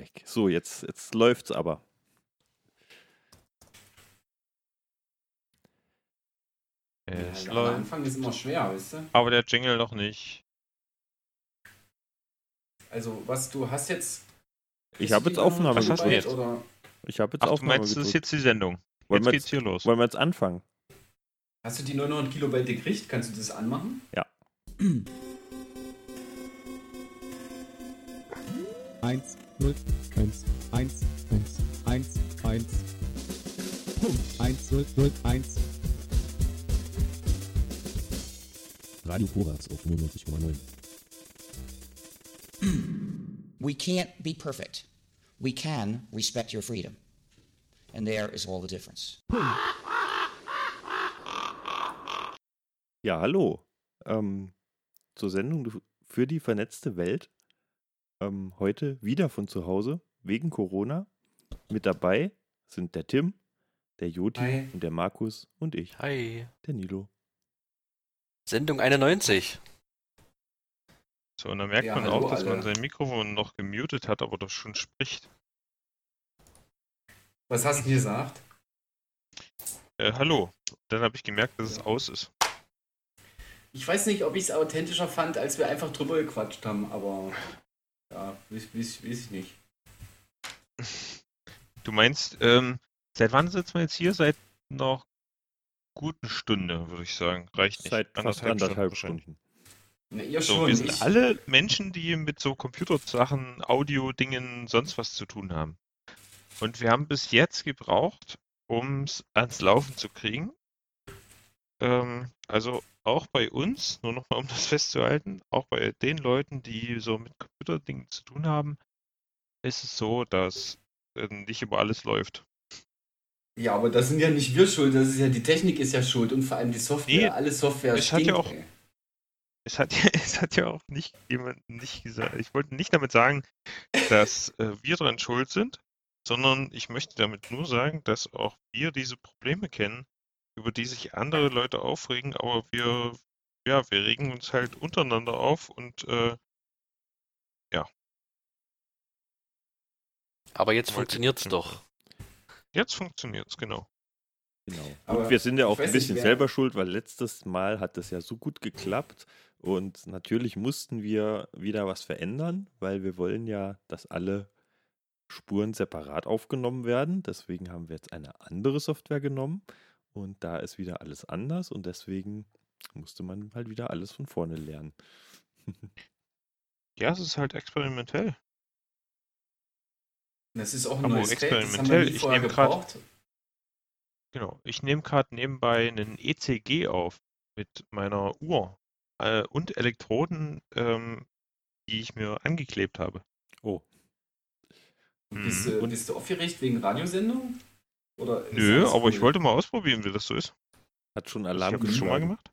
weg. So, jetzt, jetzt läuft's aber. Es Ja, am läuft. Anfang ist immer schwer, weißt du? Aber der Jingle noch nicht. Also, was du hast jetzt. Ich habe jetzt du Aufnahme Was hast du jetzt? Oder Ich habe jetzt Ach, du Aufnahme meinst, das ist jetzt die Sendung. Wollen Jetzt geht's jetzt, hier los. wollen wir jetzt anfangen? hast du die 900 Kilobyte gekriegt? Kannst du das anmachen? Eins, null, eins, eins, eins, eins, eins. Punkt. Eins, null, null, eins. Radio Korax auf 95,9. We can't be perfect. We can respect your freedom. And there is all the difference. Ja, hallo. Ähm, zur Sendung für die vernetzte Welt. Ähm, heute wieder von zu Hause, wegen Corona. Mit dabei sind der Tim, der Joti Hi. und der Markus und ich, Hi. der Nilo. Sendung 91. So, und dann merkt Ja, man hallo auch, dass man alle. sein Mikrofon noch gemutet hat, aber das schon spricht. Was hast du denn gesagt? Äh, hallo. Dann habe ich gemerkt, dass es aus ist. Ich weiß nicht, ob ich es authentischer fand, als wir einfach drüber gequatscht haben, aber. Ja, weiß, weiß, weiß ich nicht. Du meinst, ähm, seit wann sitzen wir jetzt hier? Seit noch guten Stunde, würde ich sagen. Reicht nicht. Seit fast anderthalb wahrscheinlich. Stunden. Na, ihr So, schon. wir sind ich, alle Menschen, die mit so Computersachen, Audio-Dingen, sonst was zu tun haben. Und wir haben bis jetzt gebraucht, um es ans Laufen zu kriegen. Ähm, also auch bei uns, nur nochmal um das festzuhalten, auch bei den Leuten, die so mit Computerdingen zu tun haben, ist es so, dass äh, nicht immer alles läuft. Ja, aber das sind ja nicht wir schuld, das ist ja die Technik ist ja schuld und vor allem die Software. Nee, Alle Software es hat ja auch- ey. Es hat, ja, es hat ja auch nicht jemand nicht gesagt. Ich wollte nicht damit sagen, dass äh, wir dran schuld sind, sondern ich möchte damit nur sagen, dass auch wir diese Probleme kennen, über die sich andere Leute aufregen, aber wir, ja, wir regen uns halt untereinander auf und äh, Aber jetzt Wollte- funktioniert's doch. jetzt funktioniert's, genau. Genau. Aber und wir sind ja auch ein nicht, bisschen wer- selber schuld, weil letztes Mal hat das ja so gut geklappt und natürlich mussten wir wieder was verändern, weil wir wollen ja, dass alle Spuren separat aufgenommen werden. Deswegen haben wir jetzt eine andere Software genommen und da ist wieder alles anders und deswegen musste man halt wieder alles von vorne lernen. Ja, es ist halt experimentell. Das ist auch ein Aber neues Gerät, das haben wir experimentell, nie ich nehme grad- gebraucht. Genau. Ich nehme gerade nebenbei einen ECG auf mit meiner Uhr äh, und Elektroden, ähm, die ich mir angeklebt habe. Oh, Bist, Mhm. du, bist du aufgeregt wegen Radiosendung? Oder ist Nö, aber ich wollte mal ausprobieren, wie das so ist. hat schon Ich Alarm habe das schon mal gemacht.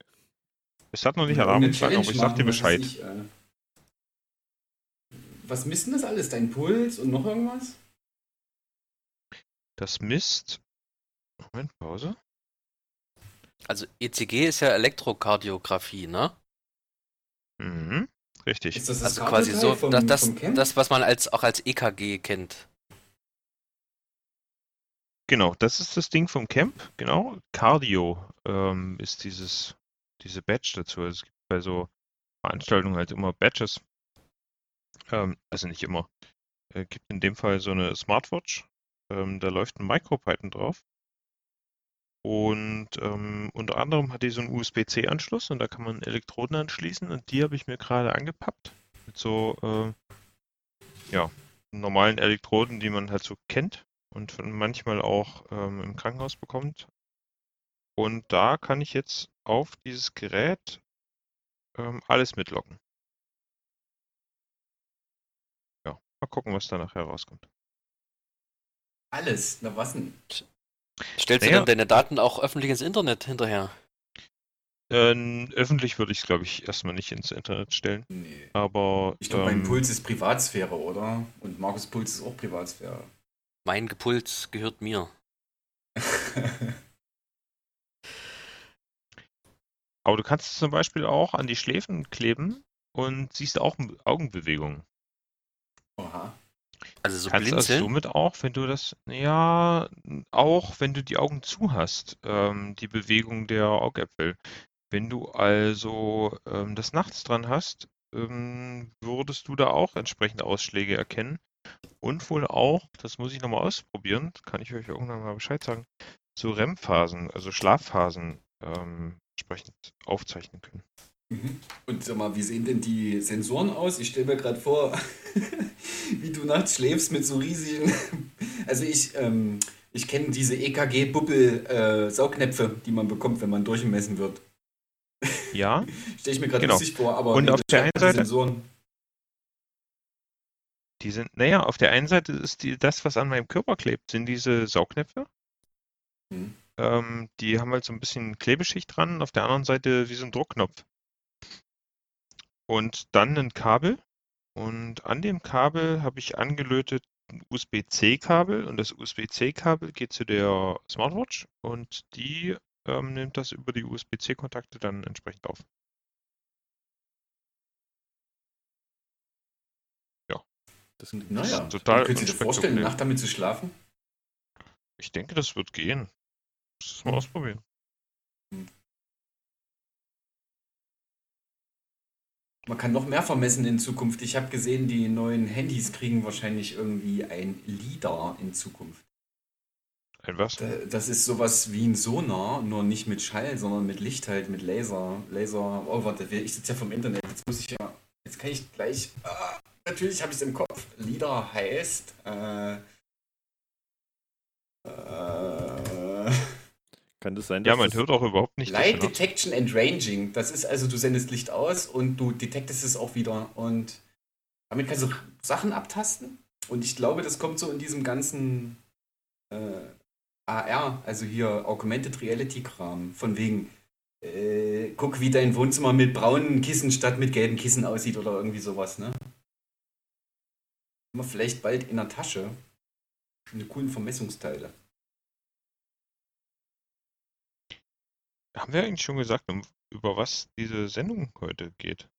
Es hat noch nicht Alarm geschlagen, aber ich sag dir Bescheid. ich, äh. Was misst denn das alles? Dein Puls und noch irgendwas? Das misst. Moment, Pause. Also ECG ist ja Elektrokardiographie, ne? Mhm. Richtig. Ist das das Also quasi so, vom, das, das, das, was man als auch als EKG kennt. Genau, das ist das Ding vom Camp. Genau. Cardio ähm, ist dieses, diese Badge dazu. Also es gibt bei so Veranstaltungen halt immer Badges. Ähm, also nicht immer. Äh, gibt in dem Fall so eine Smartwatch. Ähm, da läuft ein MicroPython drauf. Und ähm, unter anderem hat die so einen USB-C-Anschluss und da kann man Elektroden anschließen und die habe ich mir gerade angepappt. Mit so äh, ja, normalen Elektroden, die man halt so kennt und manchmal auch ähm, im Krankenhaus bekommt. Und da kann ich jetzt auf dieses Gerät ähm, alles mitlocken. Ja, mal gucken, was da nachher rauskommt. Alles. Na was denn? Stellst du Naja. dann deine Daten auch öffentlich ins Internet hinterher? Ähm, öffentlich würde ich es, glaube ich, erstmal nicht ins Internet stellen. Nee. Aber Ich glaube, mein ähm, Puls ist Privatsphäre, oder? Und Markus Puls ist auch Privatsphäre. Mein Gepuls gehört mir. aber du kannst es zum Beispiel auch an die Schläfen kleben und siehst auch Augenbewegungen. Oha. Also so Kannst also blinzeln? somit auch, wenn du das, ja, auch wenn du die Augen zu hast, ähm, die Bewegung der Augäpfel. Wenn du also ähm, das nachts dran hast, ähm, würdest du da auch entsprechende Ausschläge erkennen. Und wohl auch, das muss ich nochmal ausprobieren, kann ich euch irgendwann mal Bescheid sagen, so REM-Phasen, also Schlafphasen ähm, entsprechend aufzeichnen können. Mhm. Und sag mal, wie sehen denn die Sensoren aus? Ich stelle mir gerade vor, wie du nachts schläfst mit so riesigen. Also ich, ähm, ich kenne diese EKG-Bubbel-Saugnäpfe, die man bekommt, wenn man durchgemessen wird. Ja, Stelle ich mir gerade Genau. lustig vor, aber Und auf der einen Seite- Sensoren. Die sind, naja, auf der einen Seite ist die, das, was an meinem Körper klebt, sind diese Saugnäpfe. Mhm. Ähm, die haben halt so ein bisschen Klebeschicht dran, auf der anderen Seite wie so ein Druckknopf. Und dann ein Kabel. Und an dem Kabel habe ich angelötet ein USB-C-Kabel und das USB-C-Kabel geht zu der Smartwatch und die ähm, nimmt das über die USB-C-Kontakte dann entsprechend auf. Das klingt Naja, ist total könnt ihr dir vorstellen, unspektakulär. Nacht damit zu schlafen? Ich denke, das wird gehen. Muss das mal Hm. ausprobieren. Man kann noch mehr vermessen in Zukunft. Ich habe gesehen, die neuen Handys kriegen wahrscheinlich irgendwie ein LIDAR in Zukunft. Ein was? Da- Das ist sowas wie ein Sonar, nur nicht mit Schall, sondern mit Licht halt, mit Laser. Laser. Oh, warte, ich sitze ja vom Internet. Jetzt muss ich ja. Jetzt kann ich gleich. Ah, natürlich habe ich es im Kopf. LIDAR heißt. Äh, äh, Kann das sein, Ja, man hört auch überhaupt nicht. Light dass er- Detection and Ranging. Das ist also, du sendest Licht aus und du detektest es auch wieder. Und damit kannst du Sachen abtasten. Und ich glaube, das kommt so in diesem ganzen äh, AR, also hier Augmented Reality Kram. Von wegen, äh, guck, wie dein Wohnzimmer mit braunen Kissen statt mit gelben Kissen aussieht oder irgendwie sowas, ne? Haben wir vielleicht bald in der Tasche eine coolen Vermessungsteile. Haben wir eigentlich schon gesagt, um, über was diese Sendung heute geht?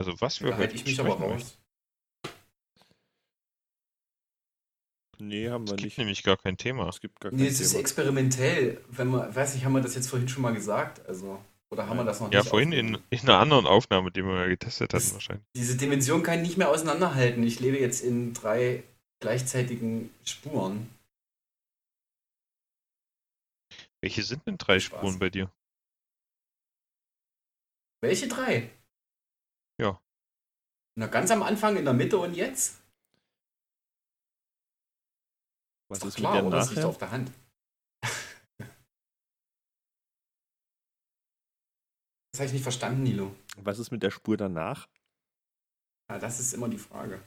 Also was wir Da heute ich mich aber raus. Nee, haben Es wir gibt nicht. nämlich gar kein Thema. Es gibt gar kein Nee, es ist Thema. experimentell. Wenn man, weiß nicht, haben wir das jetzt vorhin schon mal gesagt? Also, oder haben wir das noch Ja, nicht? vorhin in, in einer anderen Aufnahme, die wir ja getestet hatten Das- wahrscheinlich. Diese Dimension kann ich nicht mehr auseinanderhalten. Ich lebe jetzt in drei gleichzeitigen Spuren. Welche sind denn drei Spaß. Spuren bei dir? Welche drei? Ja. Na, ganz am Anfang, in der Mitte und jetzt? Was doch ist klar, mit der oder? Das liegt auf der Hand. Habe ich nicht verstanden, Nilo. Was ist mit der Spur danach? Ja, das ist immer die Frage.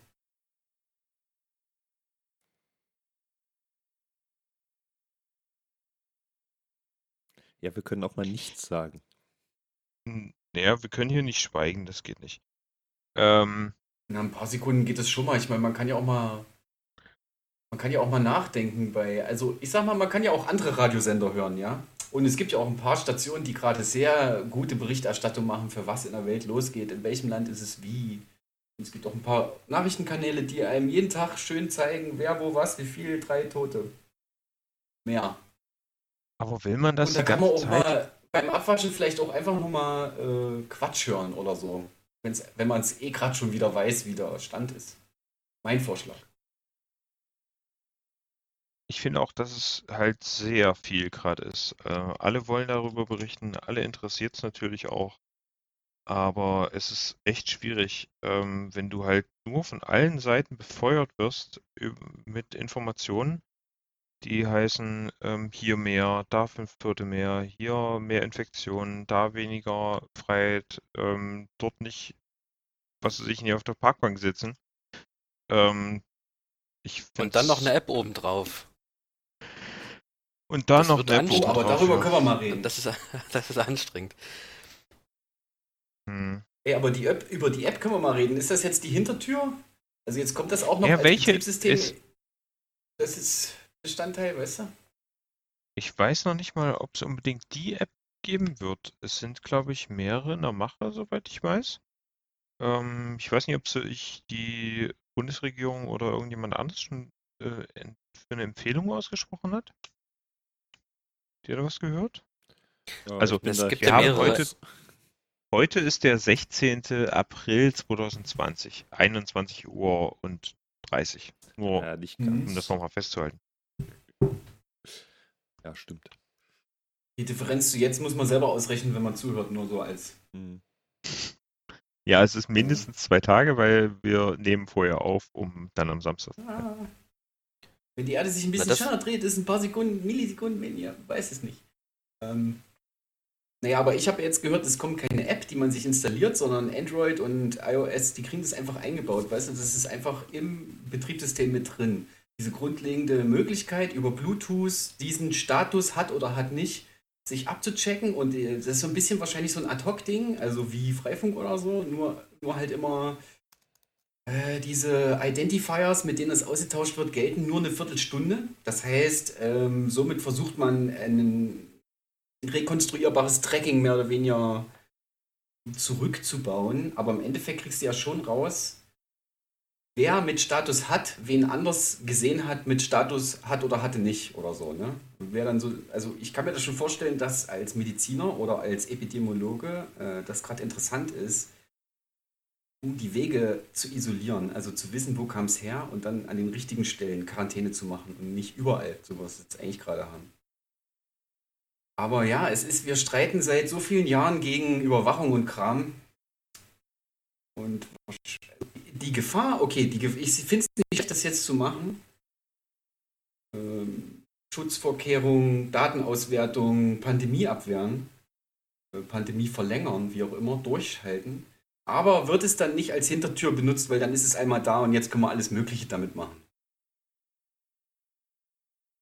Ja, wir können auch mal nichts sagen. Hm, Naja, wir können hier nicht schweigen, das geht nicht. Ähm, Na, ein paar Sekunden geht es schon mal. Ich meine, man kann ja auch mal. Man kann ja auch mal nachdenken bei. Also, ich sag mal, man kann ja auch andere Radiosender hören, ja? Und es gibt ja auch ein paar Stationen, die gerade sehr gute Berichterstattung machen, für was in der Welt losgeht, in welchem Land ist es wie. Und es gibt auch ein paar Nachrichtenkanäle, die einem jeden Tag schön zeigen, wer wo was, wie viel, drei Tote. Mehr. aber will man das Und da die kann man auch Zeit? mal beim Abwaschen vielleicht auch einfach nur mal äh, Quatsch hören oder so. Wenn's, wenn man es eh gerade schon wieder weiß, wie der Stand ist. Mein Vorschlag. Ich finde auch, dass es halt sehr viel gerade ist. Äh, alle wollen darüber berichten, alle interessiert es natürlich auch. Aber es ist echt schwierig, ähm, wenn du halt nur von allen Seiten befeuert wirst üb- mit Informationen, die heißen, ähm, hier mehr, da fünf Tote mehr, hier mehr Infektionen, da weniger Freiheit, ähm, dort nicht, was weiß ich, nicht auf der Parkbank sitzen. Ähm, ich Und dann noch find's- eine App obendrauf. Und dann Das noch. Oh, aber darüber ja. können wir mal reden. Das ist, das ist anstrengend. Hm. Ey, aber die App, über die App können wir mal reden. Ist das jetzt die Hintertür? Also jetzt kommt das auch noch Ja, als welche Betriebssystem. ist- Das ist Bestandteil, weißt du? Ich weiß noch nicht mal, ob es unbedingt die App geben wird. Es sind, glaube ich, mehrere in der Mache, soweit ich weiß. Ähm, ich weiß nicht, ob sie ich die Bundesregierung oder irgendjemand anderes schon äh, für eine Empfehlung ausgesprochen hat? Habt ihr da was gehört? Ja, Also, es da- gibt Wir ja haben mehrere. heute, heute ist der 16. April 2020, 21 Uhr und 30. Nur ja, nicht ganz. um das nochmal festzuhalten. Ja, stimmt. Die Differenz zu jetzt muss man selber ausrechnen, wenn man zuhört, nur so als. Hm. Ja, es ist mindestens zwei Tage, weil wir nehmen vorher auf, um dann am Samstag. Ah. Wenn die Erde sich ein bisschen das- schneller dreht, ist ein paar Sekunden, Millisekunden weniger. Weiß es nicht. Ähm, naja, aber ich habe jetzt gehört, es kommt keine App, die man sich installiert, sondern Android und iOS, die kriegen das einfach eingebaut. Weißt du, das ist einfach im Betriebssystem mit drin. Diese grundlegende Möglichkeit, über Bluetooth diesen Status hat oder hat nicht, sich abzuchecken. Und äh, das ist so ein bisschen wahrscheinlich so ein Ad-Hoc-Ding, also wie Freifunk oder so, nur, nur halt immer äh, diese Identifiers, mit denen es ausgetauscht wird, gelten nur eine Viertelstunde. Das heißt, ähm, somit versucht man ein rekonstruierbares Tracking mehr oder weniger zurückzubauen. Aber im Endeffekt kriegst du ja schon raus, wer mit Status hat, wen anders gesehen hat, mit Status hat oder hatte nicht oder so. Ne? Wer dann so, also ich kann mir das schon vorstellen, dass als Mediziner oder als Epidemiologe äh, das gerade interessant ist, die Wege zu isolieren, also zu wissen, wo kam es her und dann an den richtigen Stellen Quarantäne zu machen und nicht überall, so was wir jetzt eigentlich gerade haben. Aber ja, es ist, wir streiten seit so vielen Jahren gegen Überwachung und Kram. Und die Gefahr, okay, die, ich finde es nicht schlecht, das jetzt zu machen. Ähm, Schutzvorkehrungen, Datenauswertung, Pandemie abwehren, äh, Pandemie verlängern, wie auch immer, durchhalten. Aber wird es dann nicht als Hintertür benutzt, weil dann ist es einmal da und jetzt können wir alles Mögliche damit machen.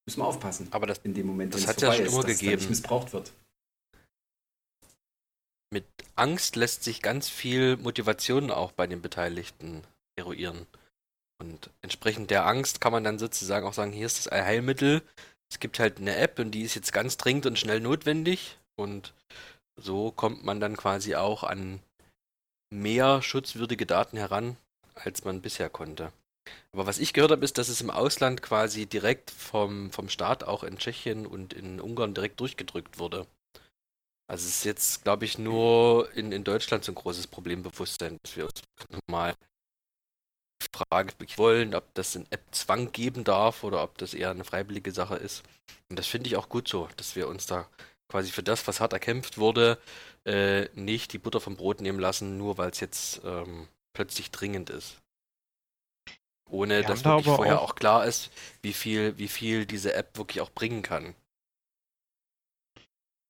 Müssen wir aufpassen Aber das in dem Moment, Das hat ja schon ist, immer dass es dann gegeben. nicht missbraucht wird. mit Angst lässt sich ganz viel Motivation auch bei den Beteiligten eruieren. Und entsprechend der Angst kann man dann sozusagen auch sagen, hier ist das Allheilmittel. Es gibt halt eine App und die ist jetzt ganz dringend und schnell notwendig. Und so kommt man dann quasi auch an mehr schutzwürdige Daten heran, als man bisher konnte. Aber was ich gehört habe, ist, dass es im Ausland quasi direkt vom, vom Staat auch in Tschechien und in Ungarn direkt durchgedrückt wurde. Also es ist jetzt, glaube ich, nur in, in Deutschland so ein großes Problembewusstsein, dass wir uns nochmal die Frage wollen, ob das einen App-Zwang geben darf oder ob das eher eine freiwillige Sache ist. Und das finde ich auch gut so, dass wir uns da quasi für das, was hart erkämpft wurde, äh, nicht die Butter vom Brot nehmen lassen, nur weil es jetzt ähm, plötzlich dringend ist. Ohne Wir dass da wirklich vorher auch- auch klar ist, wie viel, wie viel diese App wirklich auch bringen kann.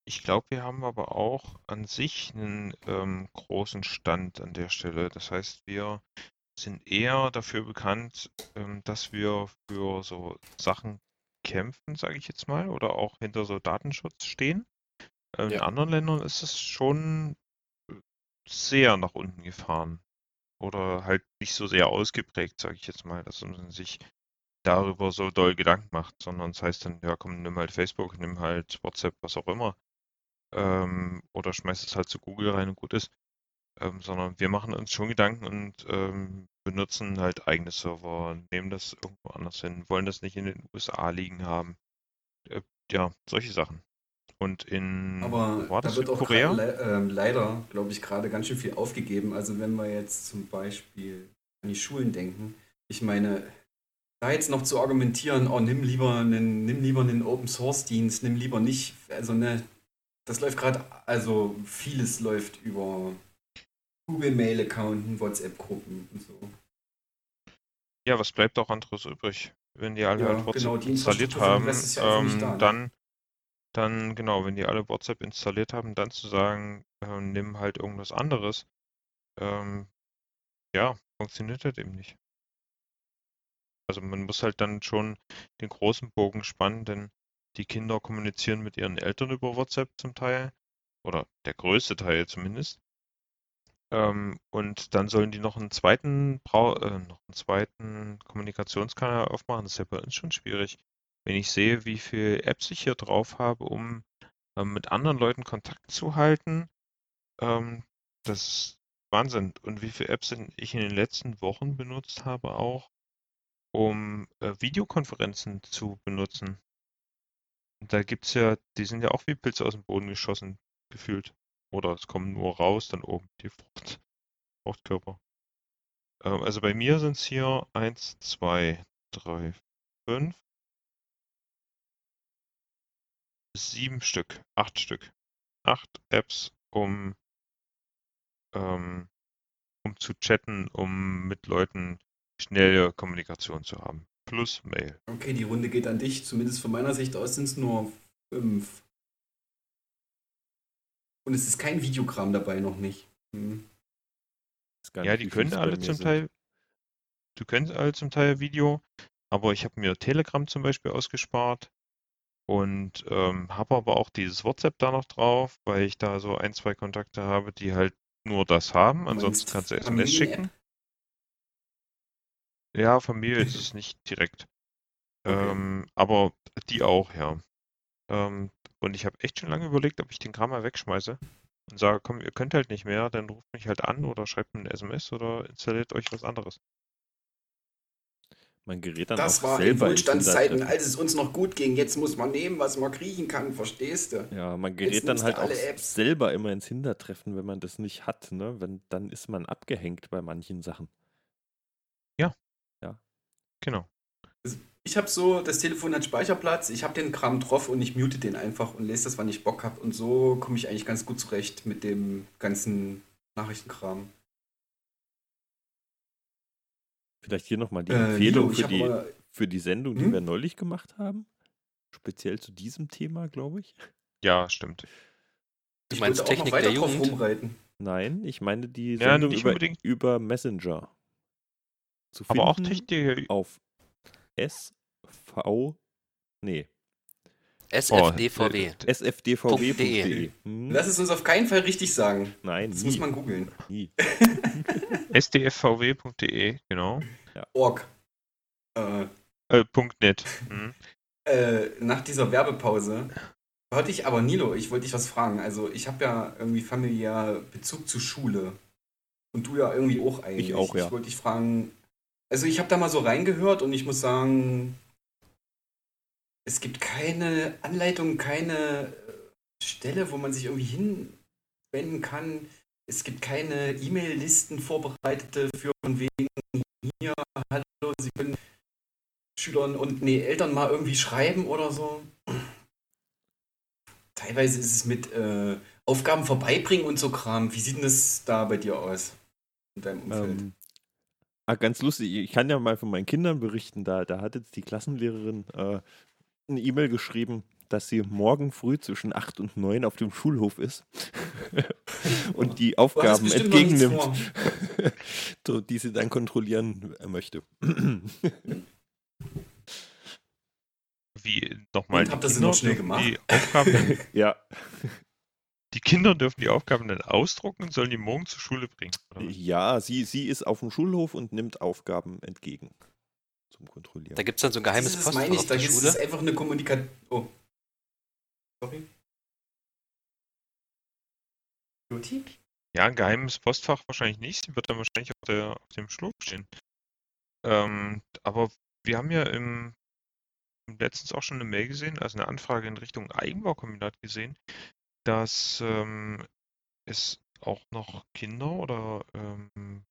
Ich glaube, wir haben aber auch an sich einen ähm, großen Stand an der Stelle. Das heißt, wir sind eher dafür bekannt, ähm, dass wir für so Sachen kämpfen, sage ich jetzt mal, oder auch hinter so Datenschutz stehen. Ähm, In Ja. anderen Ländern ist es schon äh, sehr nach unten gefahren. Oder halt nicht so sehr ausgeprägt, sage ich jetzt mal, dass man sich darüber so doll Gedanken macht, sondern es heißt dann, ja komm, nimm halt Facebook, nimm halt WhatsApp, was auch immer. Ähm, oder schmeiß es halt zu Google rein und gut ist. Ähm, sondern wir machen uns schon Gedanken und ähm, benutzen halt eigene Server, nehmen das irgendwo anders hin, wollen das nicht in den USA liegen haben. Äh, ja, solche Sachen. Und in, Aber war da das, wird auch Südkorea? grad le ähm, leider, glaube ich, gerade ganz schön viel aufgegeben. Also wenn wir jetzt zum Beispiel an die Schulen denken, ich meine, da jetzt noch zu argumentieren, oh, nimm lieber einen, nimm lieber einen Open Source Dienst, nimm lieber nicht, also ne, das läuft gerade, also vieles läuft über Google Mail Accounten, WhatsApp Gruppen und so. Ja, was bleibt auch anderes übrig? Wenn die alle Ja, halt WhatsApp genau, installiert haben, ähm, da, ne? dann, dann, genau, wenn die alle WhatsApp installiert haben, dann zu sagen, äh, nimm halt irgendwas anderes, ähm, ja, funktioniert halt eben nicht. Also man muss halt dann schon den großen Bogen spannen, denn die Kinder kommunizieren mit ihren Eltern über WhatsApp zum Teil, oder der größte Teil zumindest. Ähm, und dann sollen die noch einen zweiten, Brau äh, noch einen zweiten Kommunikationskanal aufmachen. Das ist ja bei uns schon schwierig. Wenn ich sehe, wie viele Apps ich hier drauf habe, um ähm, mit anderen Leuten Kontakt zu halten, ähm, das Wahnsinn. Und wie viele Apps ich in den letzten Wochen benutzt habe auch, um äh, Videokonferenzen zu benutzen. Und da gibt's ja, die sind ja auch wie Pilze aus dem Boden geschossen, gefühlt. Oder es kommen nur raus, dann oben die Frucht, Fruchtkörper. Ähm, also bei mir sind es hier 1, 2, 3, 5, 7 Stück, 8 Stück. 8 Apps, um, ähm, um zu chatten, um mit Leuten schnelle Kommunikation zu haben. Plus Mail. Okay, die Runde geht an dich. Zumindest von meiner Sicht aus sind es nur fünf. Und es ist kein Videogramm dabei noch nicht. Hm. Ja, die können alle zum sind. Teil, du können alle zum Teil Video, aber ich habe mir Telegram zum Beispiel ausgespart und ähm, habe aber auch dieses WhatsApp da noch drauf, weil ich da so ein, zwei Kontakte habe, die halt nur das haben. Ansonsten kannst du SMS schicken. Ja, Familie ist es nicht direkt. Okay. Ähm, aber die auch, ja. Ähm, und ich habe echt schon lange überlegt, ob ich den Kram mal wegschmeiße und sage, komm, ihr könnt halt nicht mehr, dann ruft mich halt an oder schreibt mir eine SMS oder installiert euch was anderes. Man gerät dann Das auch war in selber ins Wohlstandszeiten, als es uns noch gut ging. Jetzt muss man nehmen, was man kriechen kann, verstehst du? Ja, man Jetzt gerät dann nimmst halt auch alle Apps. selber immer ins Hintertreffen, wenn man das nicht hat, ne? Wenn, dann ist man abgehängt bei manchen Sachen. Genau. Ich habe so, das Telefon hat Speicherplatz, ich habe den Kram drauf und ich mute den einfach und lese das, wann ich Bock habe. Und so komme ich eigentlich ganz gut zurecht mit dem ganzen Nachrichtenkram. Vielleicht hier nochmal die Äh, Empfehlung für, die, mal- für die Sendung, die Hm? wir neulich gemacht haben. Speziell zu diesem Thema, glaube ich. Ja, stimmt. Du Ich meinst wollte auch noch Technik weiter der drauf Jugend? rumreiten. Nein, ich meine die Ja, Sendung nicht über, unbedingt. über Messenger. Zu Aber auch Technik der auf SV, nee, SFDVW. Oh, äh, sfdvw.de. Hm? Lass es uns auf keinen Fall richtig sagen. Nein, Das nie, muss man googeln. nie. sdfvw.de, genau. Org. Äh, Äh, .net. Mhm. äh, nach dieser Werbepause wollte ich aber, Nilo, ich wollte dich was fragen. Also, ich habe ja irgendwie familiär Bezug zur Schule. Und du ja irgendwie auch eigentlich. auch, ja. Ich wollte dich fragen. Also, ich habe da mal so reingehört und ich muss sagen, es gibt keine Anleitung, keine äh, Stelle, wo man sich irgendwie hinwenden kann. Es gibt keine E-Mail-Listen vorbereitete für von wegen hier, hallo, Sie können Schülern und nee, Eltern mal irgendwie schreiben oder so. Teilweise ist es mit äh, Aufgaben vorbeibringen und so Kram. Wie sieht denn das da bei dir aus? In deinem Umfeld? Ähm, ah, ganz lustig, ich kann ja mal von meinen Kindern berichten. Da, da hat jetzt die Klassenlehrerin äh, eine E-Mail geschrieben, dass sie morgen früh zwischen 8 und 9 auf dem Schulhof ist und die Aufgaben entgegennimmt, die sie dann kontrollieren äh, möchte. Wie nochmal. Habt ihr sie noch schnell gemacht? Die, Aufgaben, ja, die Kinder dürfen die Aufgaben dann ausdrucken und sollen die morgen zur Schule bringen. Oder ja sie, sie ist auf dem Schulhof und nimmt Aufgaben entgegen zum Kontrollieren. Da gibt es dann so ein geheimes das Postfach meine ich, auf da der ist Schule. es einfach eine Kommunikation. Oh. Sorry. Juti? Ja, ein geheimes Postfach wahrscheinlich nicht. Sie wird dann wahrscheinlich auf, der, auf dem Schluck stehen. Ähm, aber wir haben ja im, letztens auch schon eine Mail gesehen, also eine Anfrage in Richtung Eigenbaukombinat gesehen, dass ähm, es auch noch Kinder oder ähm,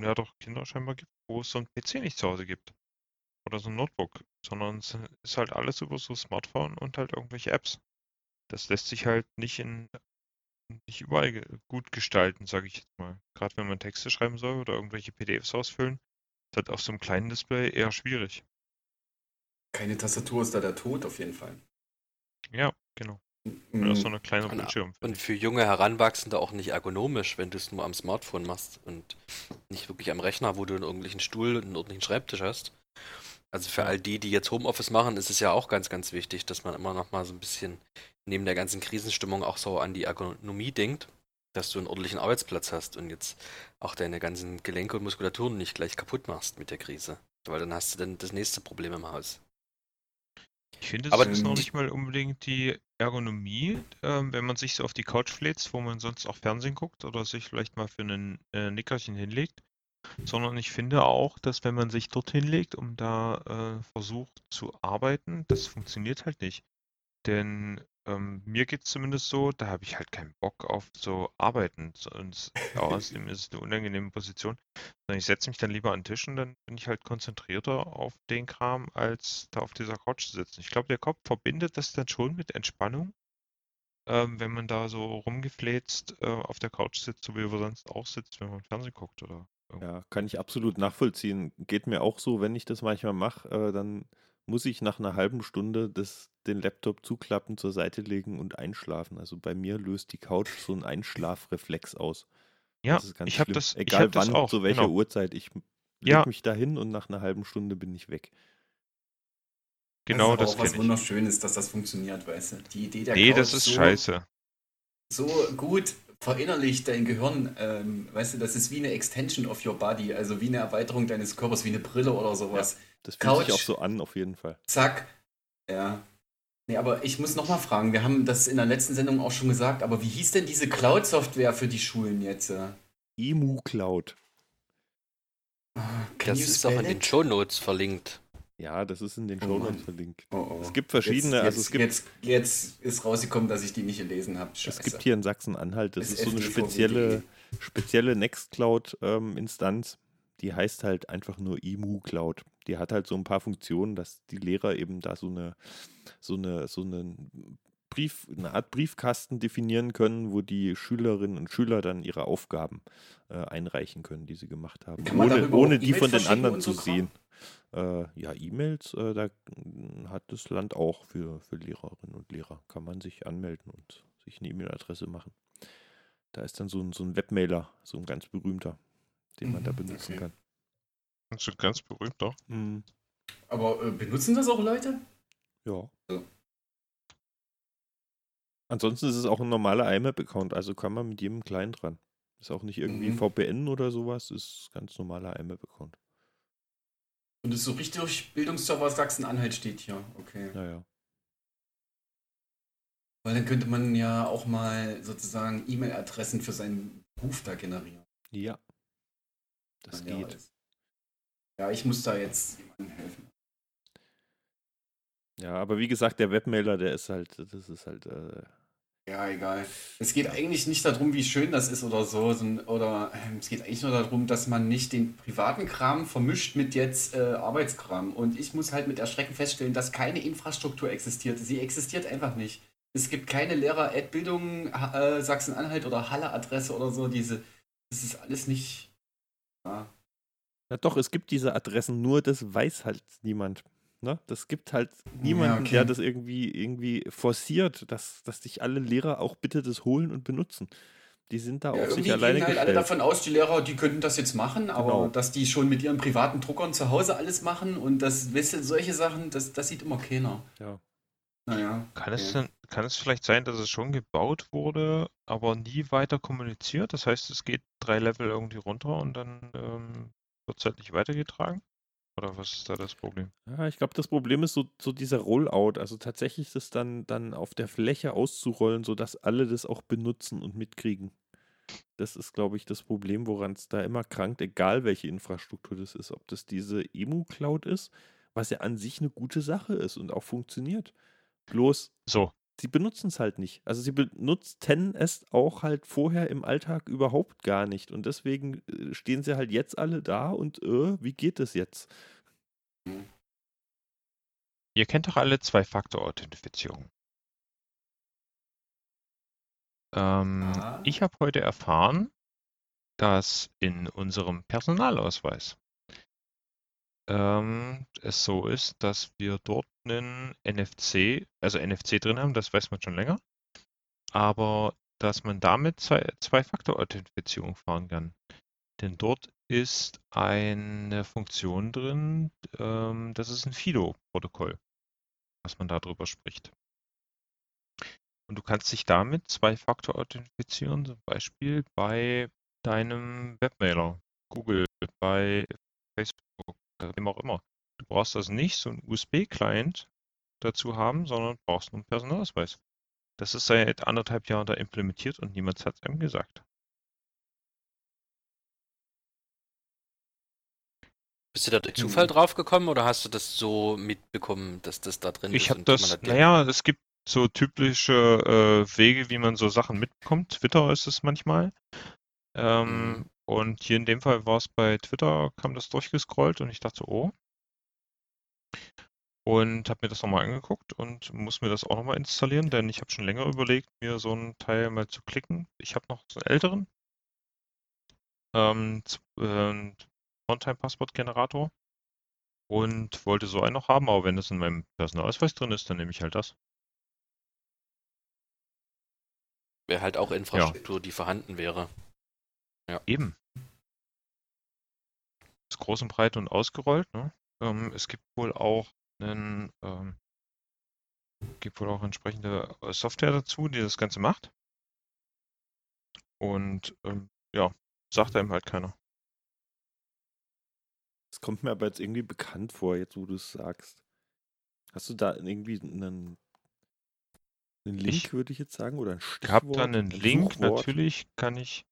ja doch Kinder scheinbar gibt, wo es so ein PC nicht zu Hause gibt. Oder so ein Notebook, sondern es ist halt alles über so Smartphone und halt irgendwelche Apps. Das lässt sich halt nicht in nicht überall ge- gut gestalten, sage ich jetzt mal. Gerade wenn man Texte schreiben soll oder irgendwelche PDFs ausfüllen, ist halt auf so einem kleinen Display eher schwierig. Keine Tastatur ist da der Tod auf jeden Fall. Ja, genau. Mhm. So eine kleine Und- Bildschirm. Und für junge Heranwachsende auch nicht ergonomisch, wenn du es nur am Smartphone machst und nicht wirklich am Rechner, wo du einen ordentlichen Stuhl und einen ordentlichen Schreibtisch hast. Also für all die, die jetzt Homeoffice machen, ist es ja auch ganz, ganz wichtig, dass man immer noch mal so ein bisschen neben der ganzen Krisenstimmung auch so an die Ergonomie denkt, dass du einen ordentlichen Arbeitsplatz hast und jetzt auch deine ganzen Gelenke und Muskulaturen nicht gleich kaputt machst mit der Krise. Weil dann hast du dann das nächste Problem im Haus. Ich finde, es Aber- ist noch nicht mal unbedingt die Ergonomie, ähm, wenn man sich so auf die Couch fläzt, wo man sonst auch Fernsehen guckt oder sich vielleicht mal für ein äh, Nickerchen hinlegt, sondern ich finde auch, dass wenn man sich dort hinlegt, um da äh, versucht zu arbeiten, das funktioniert halt nicht. Denn ähm, mir geht es zumindest so, da habe ich halt keinen Bock auf so Arbeiten. Und außerdem ist es eine unangenehme Position. Sondern Ich setze mich dann lieber an den Tisch und dann bin ich halt konzentrierter auf den Kram, als da auf dieser Couch zu sitzen. Ich glaube, der Kopf verbindet das dann schon mit Entspannung, ähm, wenn man da so rumgefläzt äh, auf der Couch sitzt, so wie man sonst auch sitzt, wenn man Fernsehen guckt oder. Ja, kann ich absolut nachvollziehen. Geht mir auch so, wenn ich das manchmal mache, äh, dann muss ich nach einer halben Stunde das, den Laptop zuklappen, zur Seite legen und einschlafen. Also bei mir löst die Couch so einen Einschlafreflex aus. Ja, das ist ganz ich habe das, Egal hab das wann, auch, zu welcher genau. Uhrzeit, ich leg Ja. mich dahin und nach einer halben Stunde bin ich weg. Genau, das das ist aber auch was ich. Wunderschönes, dass das funktioniert, weißt du. Die Idee der Nee, Couch das ist so, scheiße. so gut verinnerlicht dein Gehirn, ähm, weißt du, das ist wie eine Extension of your body, also wie eine Erweiterung deines Körpers, wie eine Brille oder sowas. Das fühlt sich Couch. auch so an, auf jeden Fall. Zack. Ja. Nee, aber ich muss nochmal fragen, wir haben das in der letzten Sendung auch schon gesagt, aber wie hieß denn diese Cloud-Software für die Schulen jetzt? Emu Cloud. Can Das ist auch in den it? Shownotes verlinkt. Ja, das ist in den Oh Shownotes Mann. verlinkt. Oh, oh. Es gibt verschiedene, jetzt, also jetzt, es gibt- Jetzt, jetzt ist rausgekommen, dass ich die nicht gelesen habe. Es gibt hier in Sachsen-Anhalt, das Das ist so eine spezielle, spezielle Nextcloud-Instanz, die heißt halt einfach nur Emu Cloud. Die hat halt so ein paar Funktionen, dass die Lehrer eben da so eine, so eine, so einen Brief, eine Art Briefkasten definieren können, wo die Schülerinnen und Schüler dann ihre Aufgaben äh, einreichen können, die sie gemacht haben, ohne, ohne die E-Mails von den anderen zu so Kram? sehen. Äh, ja, E-Mails, äh, da hat das Land auch für, für Lehrerinnen und Lehrer. Kann man sich anmelden und sich eine E-Mail-Adresse machen. Da ist dann so ein, so ein Webmailer, so ein ganz berühmter, den man da Mhm, benutzen okay. kann. Das ist ganz berühmt, doch. Mhm. Aber äh, benutzen das auch Leute? Ja. Ja. Ansonsten ist es auch ein normaler IMAP-Account, also kann man mit jedem Client dran. Ist auch nicht irgendwie Mhm. VPN oder sowas, ist ganz normaler IMAP-Account. Und es ist so richtig Bildungsserver Sachsen-Anhalt steht hier. Okay. Naja. Weil dann könnte man ja auch mal sozusagen E-Mail-Adressen für seinen Beruf da generieren. Ja. Das Ja, geht. Ja, ich muss da jetzt jemandem helfen. Ja, aber wie gesagt, der Webmailer, der ist halt, das ist halt, äh, Ja, egal. Es geht eigentlich nicht darum, wie schön das ist oder so, sondern, oder ähm, es geht eigentlich nur darum, dass man nicht den privaten Kram vermischt mit jetzt äh, Arbeitskram. Und ich muss halt mit Erschrecken feststellen, dass keine Infrastruktur existiert. Sie existiert einfach nicht. Es gibt keine Lehrer-Ad-Bildung äh, Sachsen-Anhalt oder Halle-Adresse oder so. Diese, das ist alles nicht. Ja. Ja, doch, es gibt diese Adressen, nur das weiß halt niemand. Ne? Das gibt halt niemanden, okay. der das irgendwie, irgendwie forciert, dass, dass sich alle Lehrer auch bitte das holen und benutzen. Die sind da Ja, auf sich irgendwie alleine gehen halt alle davon aus, die Lehrer, die könnten das jetzt machen, aber Genau. dass die schon mit ihren privaten Druckern zu Hause alles machen und das, weißt du, solche Sachen, das, das sieht immer keiner. Ja. Naja. Kann es okay. denn, kann es vielleicht sein, dass es schon gebaut wurde, aber nie weiter kommuniziert? Das heißt, es geht drei Level irgendwie runter und dann ähm, wird es halt nicht weitergetragen? Oder was ist da das Problem? Ja, ich glaube, das Problem ist so, so dieser Rollout, also tatsächlich das dann, dann auf der Fläche auszurollen, sodass alle das auch benutzen und mitkriegen. Das ist, glaube ich, das Problem, woran es da immer krankt, egal welche Infrastruktur das ist. Ob das diese Emu-Cloud ist, was ja an sich eine gute Sache ist und auch funktioniert. Bloß, So, sie benutzen es halt nicht. Also sie benutzten es auch halt vorher im Alltag überhaupt gar nicht. Und deswegen äh, stehen sie halt jetzt alle da und äh, wie geht es jetzt? ihr kennt doch alle Zwei-Faktor-Authentifizierung. Ähm, Ah. ich habe heute erfahren, dass in unserem Personalausweis ähm, es so ist, dass wir dort einen NFC, also NFC drin haben, das weiß man schon länger, aber dass man damit Zwei- Zwei-Faktor-Authentifizierung fahren kann. Denn dort ist eine Funktion drin, ähm, das ist ein FIDO-Protokoll, was man darüber spricht. Und du kannst dich damit Zwei-Faktor authentifizieren, zum Beispiel bei deinem Webmailer, Google, bei Facebook, wem auch immer. Du brauchst also nicht so einen USB-Client dazu haben, sondern brauchst nur einen Personalausweis. Das ist seit anderthalb Jahren da implementiert und niemand hat es einem gesagt. Bist du da durch Zufall Hm. drauf gekommen oder hast du das so mitbekommen, dass das da drin Ich ist? habe und man das, die- naja, es gibt so typische äh, Wege, wie man so Sachen mitbekommt. Twitter ist es manchmal. Ähm, Mhm. Und hier in dem Fall war es bei Twitter, kam das durchgescrollt und ich dachte, oh. Und habe mir das nochmal angeguckt und muss mir das auch nochmal installieren, denn ich habe schon länger überlegt, mir so einen Teil mal zu klicken. Ich habe noch so einen älteren ähm, äh, One-Time-Passwort-Generator und wollte so einen noch haben, aber wenn das in meinem Personalausweis drin ist, dann nehme ich halt das. Wäre halt auch Infrastruktur, die vorhanden wäre. Eben. Ist groß und breit und ausgerollt. Ne? Ähm, es gibt wohl auch einen, ähm, gibt wohl auch entsprechende äh, Software dazu, die das Ganze macht. Und ähm, ja, sagt einem halt keiner. Das kommt mir aber jetzt irgendwie bekannt vor, jetzt wo du es sagst. Hast du da irgendwie einen, einen Link, würde ich jetzt sagen, oder ein Ich habe Stichwort? da einen ein Link, Suchwort? natürlich kann ich,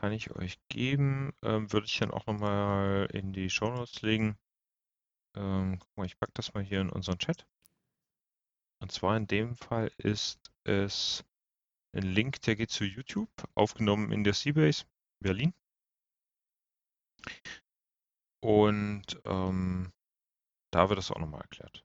kann ich euch geben. Ähm, würde ich dann auch nochmal in die Shownotes legen. Ähm, guck mal, ich packe das mal hier in unseren Chat. Und zwar in dem Fall ist es ein Link, der geht zu YouTube, aufgenommen in der Seabase Berlin. Und ähm, da wird das auch nochmal erklärt.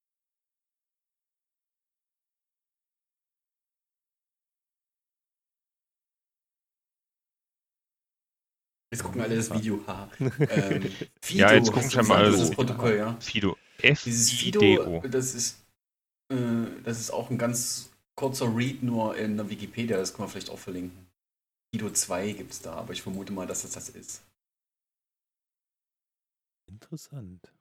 Jetzt gucken alle das Video. Ha. Ähm, Fido Ja, jetzt gucken scheinbar das, alle das Protokoll, ja. Fido. Dieses Fido, das ist, äh, das ist auch ein ganz kurzer Read nur in der Wikipedia, das können wir vielleicht auch verlinken. Fido 2 gibt es da, aber ich vermute mal, dass das das ist. Interessant.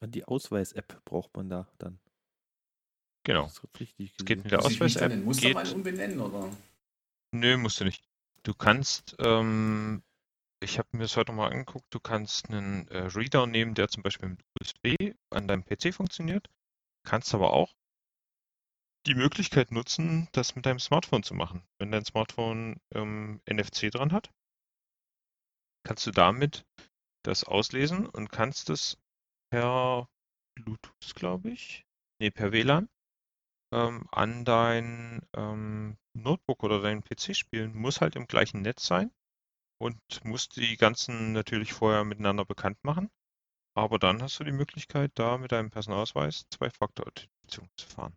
Ah, Die Ausweis-App braucht man da dann. Genau. Das ist richtig Es geht mit der Muss Ausweis-App. Mustermann Geht, umbenennen, oder? nö, musst du nicht. Du kannst, ähm, ich habe mir das heute mal angeguckt, du kannst einen äh, Reader nehmen, der zum Beispiel mit USB an deinem PC funktioniert. Kannst aber auch die Möglichkeit nutzen, das mit deinem Smartphone zu machen. Wenn dein Smartphone ähm, NFC dran hat, kannst du damit das auslesen und kannst es per Bluetooth, glaube ich, nee, per WLAN ähm, an dein ähm, Notebook oder deinen PC spielen. Muss halt im gleichen Netz sein und musst die ganzen natürlich vorher miteinander bekannt machen. Aber dann hast du die Möglichkeit, da mit deinem Personalausweis Zwei-Faktor-Authentifizierung zu fahren.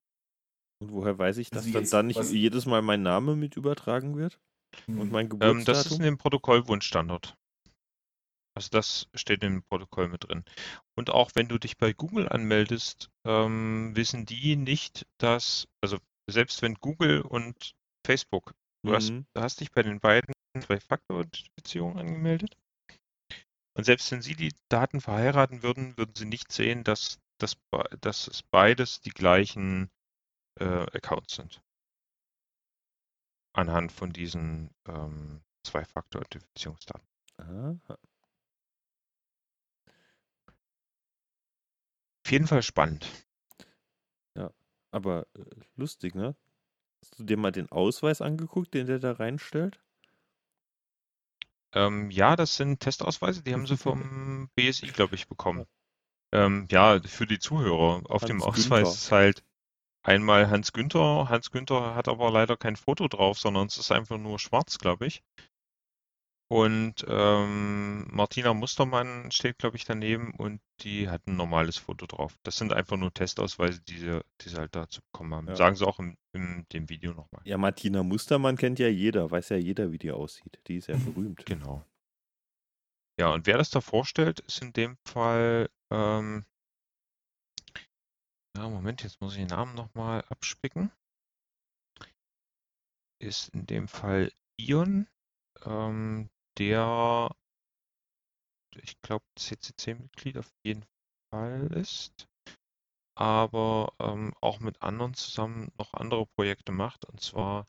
Und woher weiß ich, dass Also dann jetzt, da nicht was- jedes Mal mein Name mit übertragen wird? Und Hm. mein Ähm, Geburtsdatum? das ist in dem Protokollwunschstandard. Also das steht im Protokoll mit drin. Und auch wenn du dich bei Google anmeldest, ähm, wissen die nicht, dass, also selbst wenn Google und Facebook, du hast, Mhm. hast dich bei den beiden Zwei-Faktor-Authentifizierung angemeldet. Und selbst wenn sie die Daten verheiraten würden, würden sie nicht sehen, dass, dass, dass es beides die gleichen äh, Accounts sind. Anhand von diesen ähm, Zwei-Faktor-Authentifizierungsdaten. Aha. Auf jeden Fall spannend. Aber äh, lustig, ne? Hast du dir mal den Ausweis angeguckt, den der da reinstellt? Ähm, ja, das sind Testausweise, die haben sie vom BSI, glaube ich, bekommen. Ähm, ja, für die Zuhörer. Auf dem Hans Ausweis Günther. ist halt einmal Hans Günther. Hans Günther hat aber leider kein Foto drauf, sondern es ist einfach nur schwarz, glaube ich. Und ähm, Martina Mustermann steht, glaube ich, daneben und die hat ein normales Foto drauf. Das sind einfach nur Testausweise, die sie, die sie halt dazu bekommen haben. Ja. Sagen sie auch im, im dem Video nochmal. Ja, Martina Mustermann kennt ja jeder, weiß ja jeder, wie die aussieht. Die ist ja berühmt. Genau. Ja, und wer das da vorstellt, ist in dem Fall, ähm, ja, Moment, jetzt muss ich den Namen nochmal abspicken. Ist in dem Fall Ion, ähm, der, ich glaube, CCC-Mitglied auf jeden Fall ist, aber ähm, auch mit anderen zusammen noch andere Projekte macht, und zwar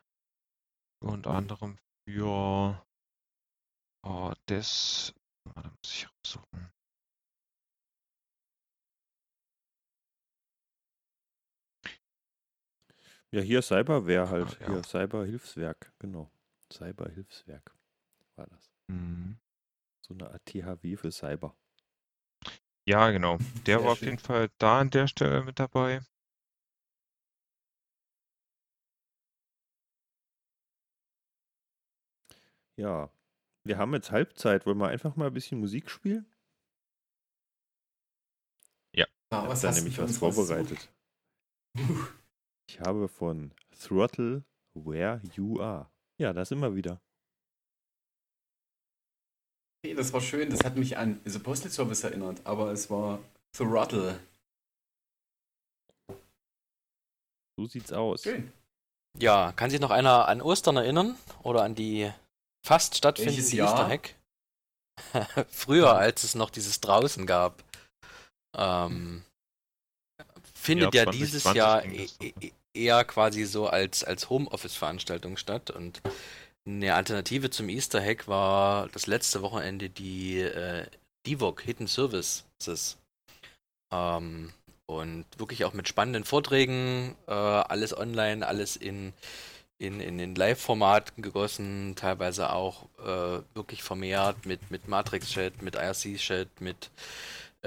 unter anderem für Oh, das. Ah, Da muss ich raussuchen. Ja, hier Cyberware halt. Ach, ja. Hier Cyberhilfswerk, genau. Cyberhilfswerk war das. Mhm. So eine Art THW für Cyber. Ja, genau. Der Sehr war auf schön. jeden Fall da an der Stelle mit dabei. Ja. Wir haben jetzt Halbzeit. Wollen wir einfach mal ein bisschen Musik spielen? Ah, Ich was habe da nämlich was vorbereitet. Ich habe von Throttle Where You Are. Ja, da sind wir wieder. Das war schön. Das hat mich an The Postal Service erinnert, aber es war Throttle. So sieht's aus. Schön. Ja, kann sich noch einer an Ostern erinnern? Oder an die fast stattfindende? Easter Hack? Früher, als es noch dieses draußen gab. Ähm, findet Ja, ja, 2020 dieses Jahr das e e eher quasi so als, als Homeoffice-Veranstaltung statt. Und eine Alternative zum Easter Hack war das letzte Wochenende die äh, DIVOC Hidden Services. Ähm, und wirklich auch mit spannenden Vorträgen, äh, alles online, alles in, in, in, in Live-Format gegossen, teilweise auch äh, wirklich vermehrt mit, mit Matrix-Chat, mit IRC-Chat, mit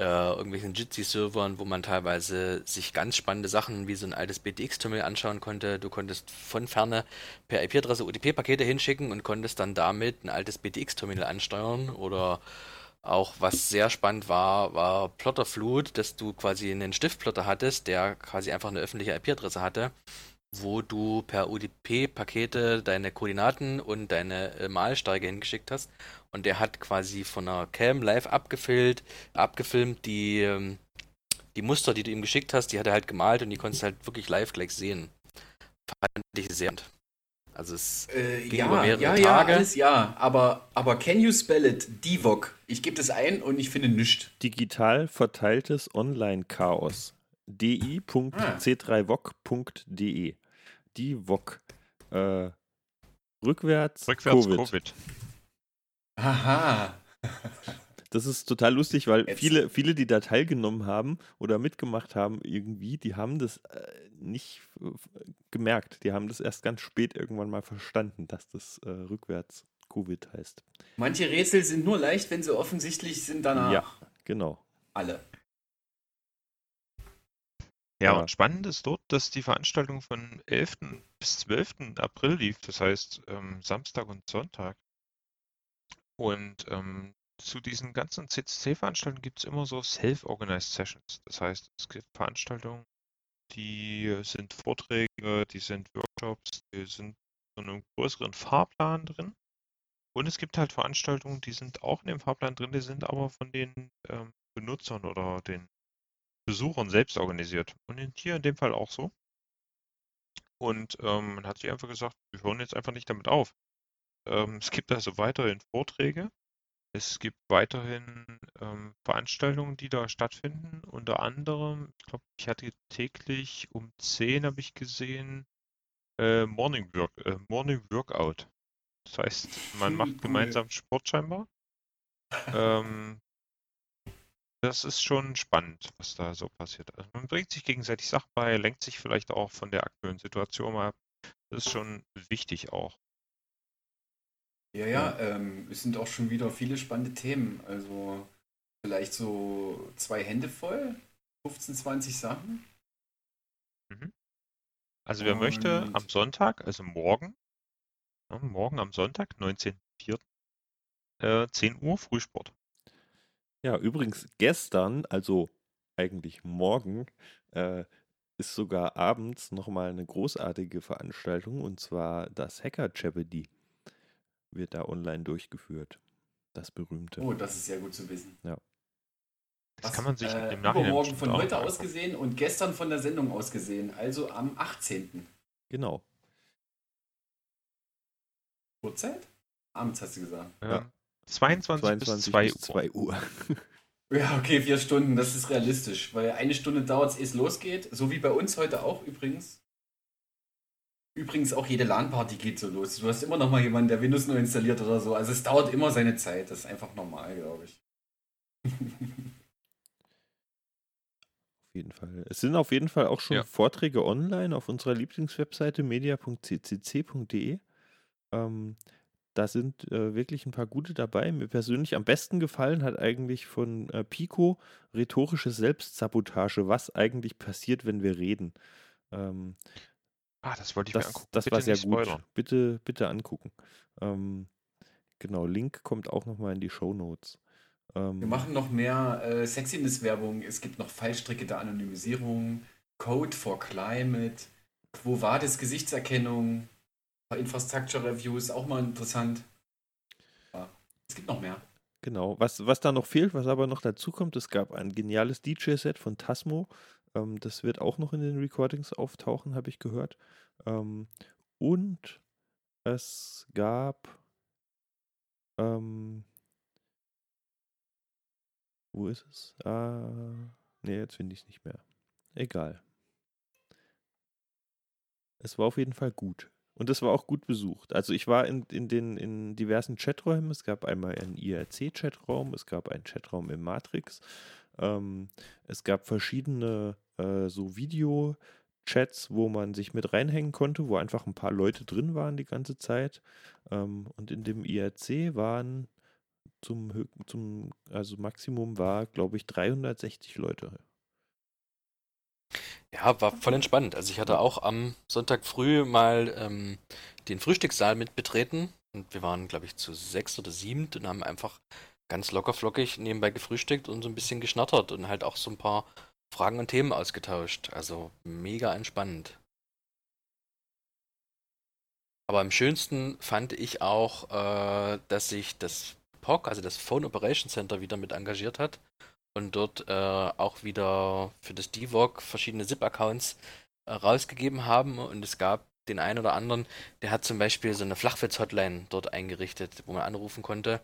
äh, irgendwelchen Jitsi-Servern, wo man teilweise sich ganz spannende Sachen wie so ein altes BTX-Terminal anschauen konnte. Du konntest von ferne per IP-Adresse UDP-Pakete hinschicken und konntest dann damit ein altes BTX-Terminal ansteuern oder auch was sehr spannend war, war Plotterflut, dass du quasi einen Stiftplotter hattest, der quasi einfach eine öffentliche IP-Adresse hatte, wo du per UDP-Pakete deine Koordinaten und deine äh, Malsteige hingeschickt hast. Und der hat quasi von einer Cam live abgefilmt, abgefilmt die, ähm, die Muster, die du ihm geschickt hast, die hat er halt gemalt und die konntest du halt wirklich live gleich sehen. Fand ich sehr. Also es Äh, Ging ja, über mehrere ja, ja, Tage. alles ja. Aber, aber can you spell it? Divok. Ich gebe das ein und ich finde nichts. Digital verteiltes Online-Chaos. di.c3voc.de. Die VOC. Äh, rückwärts, Rückwärts Covid. Covid. Aha. Das ist total lustig, weil Jetzt. viele, viele, die da teilgenommen haben oder mitgemacht haben, irgendwie, die haben das äh, nicht äh, gemerkt. Die haben das erst ganz spät irgendwann mal verstanden, dass das äh, rückwärts Covid heißt. Manche Rätsel sind nur leicht, wenn sie offensichtlich sind danach. Ja, genau. Alle. Ja, Ja. und spannend ist dort, dass die Veranstaltung von 11. bis 12. April lief, das heißt ähm, Samstag und Sonntag. Und ähm, zu diesen ganzen CCC-Veranstaltungen gibt es immer so Self-Organized Sessions. Das heißt, es gibt Veranstaltungen, die sind Vorträge, die sind Workshops, die sind so einem größeren Fahrplan drin. Und es gibt halt Veranstaltungen, die sind auch in dem Fahrplan drin, die sind aber von den ähm, Benutzern oder den Besuchern selbst organisiert. Und hier in dem Fall auch so. Und ähm, man hat sich einfach gesagt, wir hören jetzt einfach nicht damit auf. Ähm, es gibt also weiterhin Vorträge. Es gibt weiterhin ähm, Veranstaltungen, die da stattfinden. Unter anderem, ich glaube, ich hatte täglich um 10 habe ich gesehen, äh, Morning, Work, äh, Morning Workout. Das heißt, man Hm, macht gemeinsam Sport scheinbar. Ähm, das ist schon spannend, was da so passiert. Also man bringt sich gegenseitig Sachen bei, lenkt sich vielleicht auch von der aktuellen Situation mal ab. Das ist schon wichtig auch. Ja, ja, ähm, es sind auch schon wieder viele spannende Themen. Also vielleicht so zwei Hände voll, 15, 20 Sachen. Also wer möchte, Und- am Sonntag, also morgen, ja, morgen am Sonntag, 19.04., äh, 10 Uhr Frühsport. Ja, übrigens gestern, also eigentlich morgen, äh, ist sogar abends nochmal eine großartige Veranstaltung und zwar das Hacker Jeopardy wird da online durchgeführt. Das berühmte. Oh, das ist sehr gut zu wissen. Das kann man sich äh, im Nachhinein übermorgen bestimmt von heute aus gesehen und gestern von der Sendung aus gesehen, also am 18. Genau. Uhrzeit? Abends hast du gesagt. Ähm, 22, 22 bis 2 bis Uhr. 2 Uhr. Ja, okay, vier Stunden, das ist realistisch, weil eine Stunde dauert es, ehe es losgeht, so wie bei uns heute auch übrigens. Übrigens auch jede LAN-Party geht so los. Du hast immer noch mal jemanden, der Windows neu installiert oder so. Also es dauert immer seine Zeit. Das ist einfach normal, glaube ich. jeden Fall. Es sind auf jeden Fall auch schon Ja. Vorträge online auf unserer Lieblingswebseite media.ccc.de. Ähm, da sind äh, wirklich ein paar gute dabei. Mir persönlich am besten gefallen hat eigentlich von äh, Pico rhetorische Selbstsabotage, was eigentlich passiert, wenn wir reden. Ähm, Ah, das wollte ich mir das angucken. das Bitte war sehr gut. spoilern. Bitte, bitte angucken. Ähm, genau, Link kommt auch nochmal in die Show Notes. Ähm, Wir machen noch mehr äh, Sexiness-Werbung. Es gibt noch Fallstricke der Anonymisierung, Code for Climate, Quo Vadis Gesichtserkennung, Infrastructure Reviews, auch mal interessant. Es gibt noch mehr. Genau, was, was da noch fehlt, was aber noch dazu kommt, es gab ein geniales DJ-Set von Tasmo. Ähm, das wird auch noch in den Recordings auftauchen, habe ich gehört. Ähm, und es gab. Ähm, wo ist es? Ah, nee, jetzt finde ich es nicht mehr. Egal. Es war auf jeden Fall gut. Und es war auch gut besucht. Also ich war in, in den in diversen Chaträumen. Es gab einmal einen IRC-Chatraum, es gab einen Chatraum im Matrix. Ähm, es gab verschiedene äh, so Video-Chats, wo man sich mit reinhängen konnte, wo einfach ein paar Leute drin waren die ganze Zeit. Ähm, und in dem IRC waren zum, zum also Maximum war, glaube ich, 360 Leute. Ja, war voll entspannt. Also ich hatte auch am Sonntag früh mal ähm, den Frühstückssaal mit betreten und wir waren, glaube ich, zu sechs oder sieben und haben einfach ganz locker flockig nebenbei gefrühstückt und so ein bisschen geschnattert und halt auch so ein paar Fragen und Themen ausgetauscht. Also mega entspannend. Aber am schönsten fand ich auch, äh, dass sich das POC, also das Phone Operation Center, wieder mit engagiert hat und dort äh, auch wieder für das DVOG verschiedene SIP-Accounts äh, rausgegeben haben und es gab den einen oder anderen, der hat zum Beispiel so eine Flachwitz-Hotline dort eingerichtet, wo man anrufen konnte,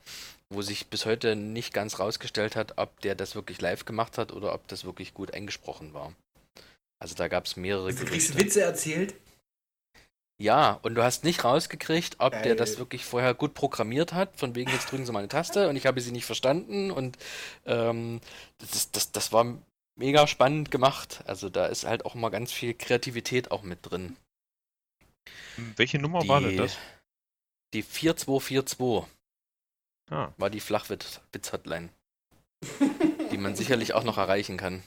wo sich bis heute nicht ganz rausgestellt hat, ob der das wirklich live gemacht hat oder ob das wirklich gut eingesprochen war. Also da gab es mehrere Du kriegst. Witze erzählt. Ja, und du hast nicht rausgekriegt, ob der Geil. das wirklich vorher gut programmiert hat, von wegen jetzt drücken Sie mal eine Taste und ich habe sie nicht verstanden und ähm, das, ist, das, das war mega spannend gemacht. Also da ist halt auch mal ganz viel Kreativität auch mit drin. Welche Nummer war denn das? Die 4242 Ah, war die Flachwitz-Hotline, die man sicherlich auch noch erreichen kann.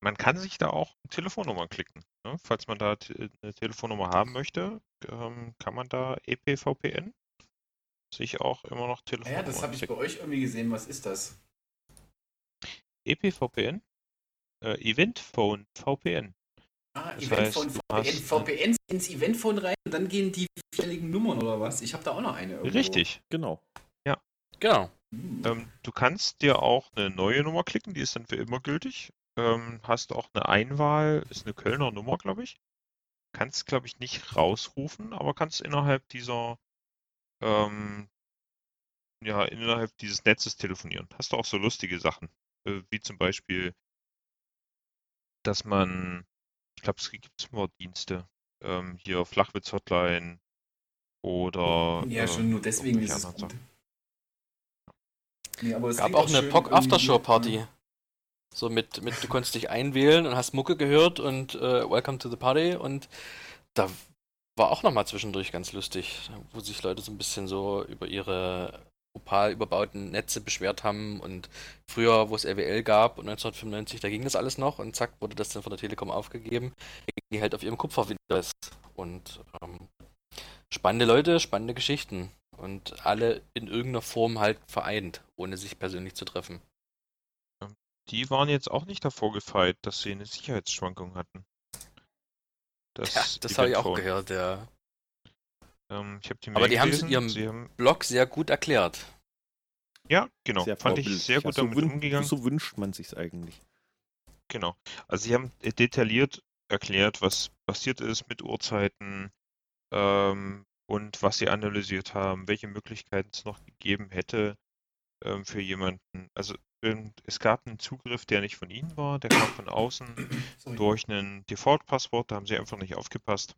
man kann sich da auch Telefonnummern klicken. Ne? Falls man da te- eine Telefonnummer haben möchte, ähm, kann man da EPVPN sich auch immer noch Ja, Telefonnummern das habe ich bei euch irgendwie gesehen. Was ist das? EPVPN? Äh, Eventphone VPN. Ah, Das Eventphone, heißt, du VPN. hast- VPN ins Eventphone rein und dann gehen die vierstelligen Nummern oder was? Ich habe da auch noch eine. Irgendwo. Richtig. Genau. Genau. Hm. Ähm, du kannst dir auch eine neue Nummer klicken, die ist dann für immer gültig. Ähm, hast auch eine Einwahl, ist eine Kölner Nummer, glaube ich. Kannst, glaube ich, nicht rausrufen, aber kannst innerhalb dieser, ähm, ja, innerhalb dieses Netzes telefonieren. Hast du auch so lustige Sachen, äh, wie zum Beispiel, dass man, ich glaube, es gibt Dienste, ähm, hier Flachwitz-Hotline oder Ja, äh, schon nur deswegen ist es gut. Nee, aber es Gab auch eine POC Aftershow Party. ja. So mit, mit, du konntest dich einwählen und hast Mucke gehört und äh, Welcome to the Party und da war auch nochmal zwischendurch ganz lustig, wo sich Leute so ein bisschen so über ihre opal überbauten Netze beschwert haben und früher, wo es RWL gab und 1995, da ging das alles noch und zack, wurde das dann von der Telekom aufgegeben, die halt auf ihrem Kupfer wieder ist. Und ähm, spannende Leute, spannende Geschichten und alle in irgendeiner Form halt vereint, ohne sich persönlich zu treffen. Die waren jetzt auch nicht davor gefeit, dass sie eine Sicherheitsschwankung hatten. Das, Ja, das habe ich auch gehört, ja. Ähm, ich habe die Aber die haben es in ihrem Sie haben, Blog sehr gut erklärt. ja, genau. Sehr Fand ich sehr gut Ja, damit so, wün- umgegangen. so wünscht man sich's eigentlich. Genau. Also sie haben äh, detailliert erklärt, was passiert ist mit Uhrzeiten ähm, und was sie analysiert haben, welche Möglichkeiten es noch gegeben hätte ähm, für jemanden. Also ähm, es gab einen Zugriff, der nicht von ihnen war, der kam von außen Sorry. durch ein Default-Passwort, da haben sie einfach nicht aufgepasst.